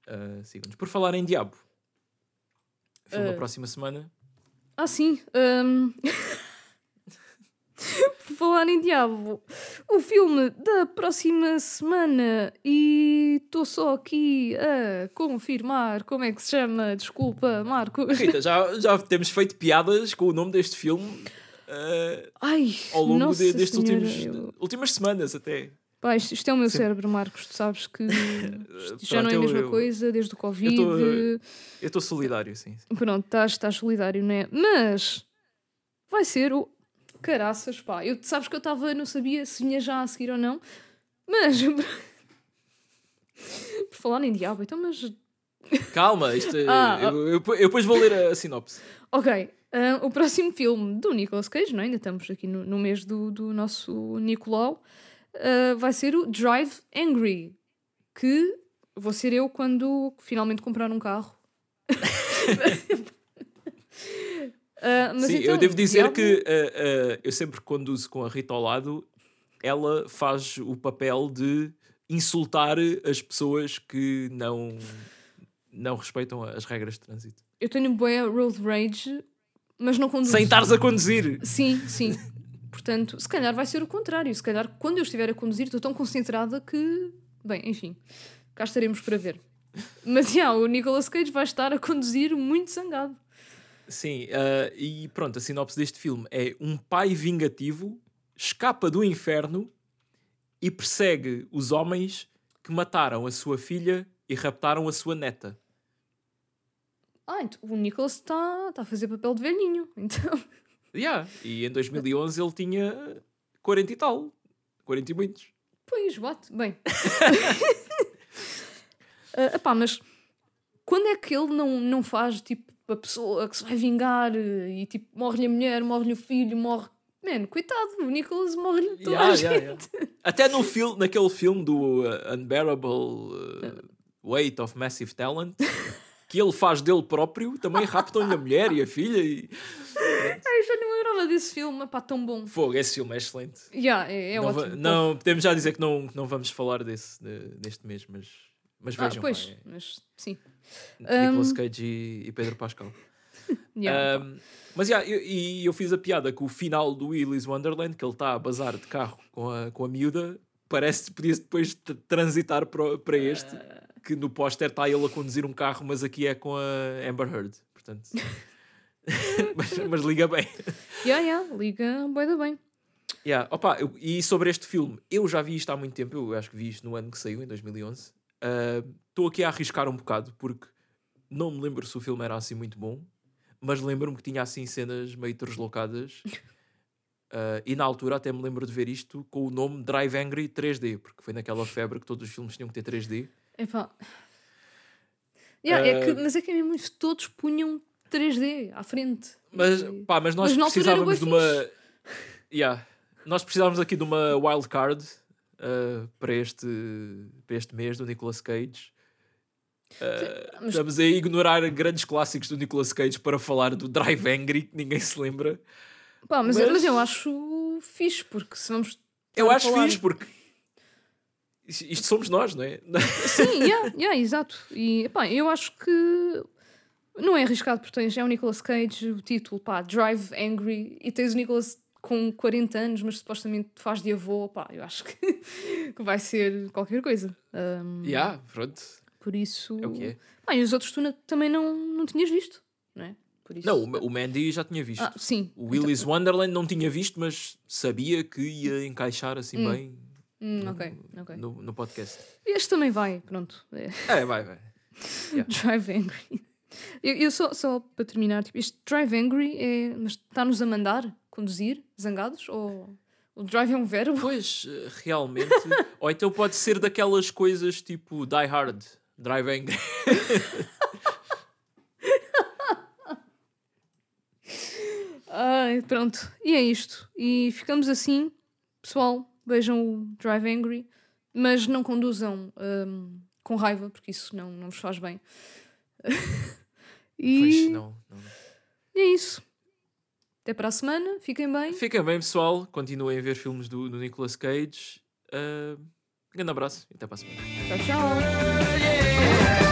Uh, Sigam-nos. Por falar em Diabo, filme da Uh. próxima semana. Ah, sim. hum, Por falar em Diabo, o filme da próxima semana e estou só aqui a confirmar como é que se chama. Desculpa, Marcos. Rita, já, já temos feito piadas com o nome deste filme uh, Ai, ao longo de- destes senhora, últimos eu- últimas semanas até. Pá, isto, isto é o meu Sim. cérebro, Marcos. Tu sabes que já não é a mesma eu- coisa desde o Covid. Eu estou solidário, sim. sim. Pronto, estás, estás solidário, não é? Mas vai ser o. Caraças, pá. Eu, sabes que eu estava, não sabia se vinha já a seguir ou não. Mas. Por falar em diabo, então, mas. Calma, isto é- Ah, eu, eu, eu depois vou ler a, a sinopse. Ok, ah, o próximo filme do Nicolas Cage, não é? ainda estamos aqui no, no mês do, do nosso Nicolau, ah, vai ser o Drive Angry, que vou ser eu quando finalmente comprar um carro. Mas sim, então, eu devo dizer Diabo- que uh, uh, eu sempre conduzo com a Rita ao lado, ela faz o papel de insultar as pessoas que não, não respeitam as regras de trânsito. Eu tenho boa road rage, mas não conduzo. Sem estares a conduzir. Sim, sim. Portanto, se calhar vai ser o contrário. Se calhar, quando eu estiver a conduzir, estou tão concentrada que. Bem, enfim, cá estaremos para ver. Mas, já, o Nicolas Cage vai estar a conduzir muito zangado. Sim, uh, e pronto, a sinopse deste filme é um pai vingativo escapa do inferno e persegue os homens que mataram a sua filha e raptaram a sua neta. Ah, então o Nicolas está tá a fazer papel de velhinho. Então, Yeah. E em 2011 ele tinha 40 e tal. 40 e muitos. pois, bate. Bem. Ah, epá, mas quando é que ele não, não faz tipo a pessoa que se vai vingar eh, e tipo morre-lhe a mulher, morre-lhe o filho, morre. Mano, coitado, o Nicolas morre-lhe toda Yeah, a yeah, gente. yeah. Até no filme, naquele filme do uh, Unbearable uh, Weight of Massive Talent, que ele faz dele próprio, também raptam-lhe a mulher e a filha. E... Ai, já não lembrava desse filme, pá, tão bom. Fogo, esse filme é excelente. Yeah, é, é não, ótimo. não, podemos já dizer que não, não vamos falar desse de- neste mês, mas, mas ah, vejam. pois, pá, mas sim. é Nicolas Cage e, e Pedro Pascal. Yeah, Um, mas yeah, eu, e eu fiz a piada que o final do Willy's Wonderland, que ele está a bazar de carro com a, com a miúda, parece que podia depois transitar para, para este, que no póster está ele a conduzir um carro, mas aqui é com a Amber Heard. Portanto, mas, mas liga bem. yeah, yeah, liga, da bem. Yeah, opa, eu- e sobre este filme, eu já vi isto há muito tempo, eu acho que vi isto no ano que saiu, em 2011. Ah, Estou aqui a arriscar um bocado, porque não me lembro se o filme era assim muito bom, mas lembro-me que tinha assim cenas meio translocadas. Ah, e na altura até me lembro de ver isto com o nome Drive Angry 3D, porque foi naquela febre que todos os filmes tinham que ter 3D. Epá. Yeah, é que, Ah. mas é que mesmo isso, todos punham 3D à frente. Mas, E- pá, mas nós Mas precisávamos de uma. Yeah. Nós precisávamos aqui de uma wildcard uh, para, este, para este mês do Nicolas Cage. Uh, mas- Estamos a ignorar grandes clássicos do Nicolas Cage para falar do Drive Angry, que ninguém se lembra. Pá, mas, Mas- mas eu acho fixe, porque se vamos. Eu acho falar- fixe, porque isto somos nós, não é? Sim, yeah, yeah, exato. E pá, eu acho que não é arriscado, porque tens é o Nicolas Cage, o título, pá, Drive Angry, e tens o Nicolas com 40 anos, mas supostamente faz de avô, pá, eu acho que, que vai ser qualquer coisa. Um, yeah, pronto. Por isso. É o que é. Pá, e os outros tu também não, não tinhas visto, não é? Isso... Não, o, o Mandy já tinha visto. Ah, sim. O Willy's Wonderland não tinha visto, mas sabia que ia encaixar assim bem Hum, ok, ok. no, no podcast. Este também vai, pronto. É. É, vai, vai. Drive Angry. Eu, eu só, só para terminar, tipo, este Drive Angry é. Mas está-nos a mandar conduzir, zangados? Ou o Drive é um verbo? Pois, eh, realmente. Ou então pode ser daquelas coisas tipo Die Hard, Drive Angry. Ai, pronto. E é isto. E ficamos assim. Pessoal, vejam o Drive Angry, mas não conduzam hum, com raiva, porque isso não, não vos faz bem. e Pois, não, não. e é isso. Até para a semana. Fiquem bem. Fiquem bem, pessoal. Continuem a ver filmes do, do Nicolas Cage. Uh, grande abraço e até para a semana. Tchau, tchau.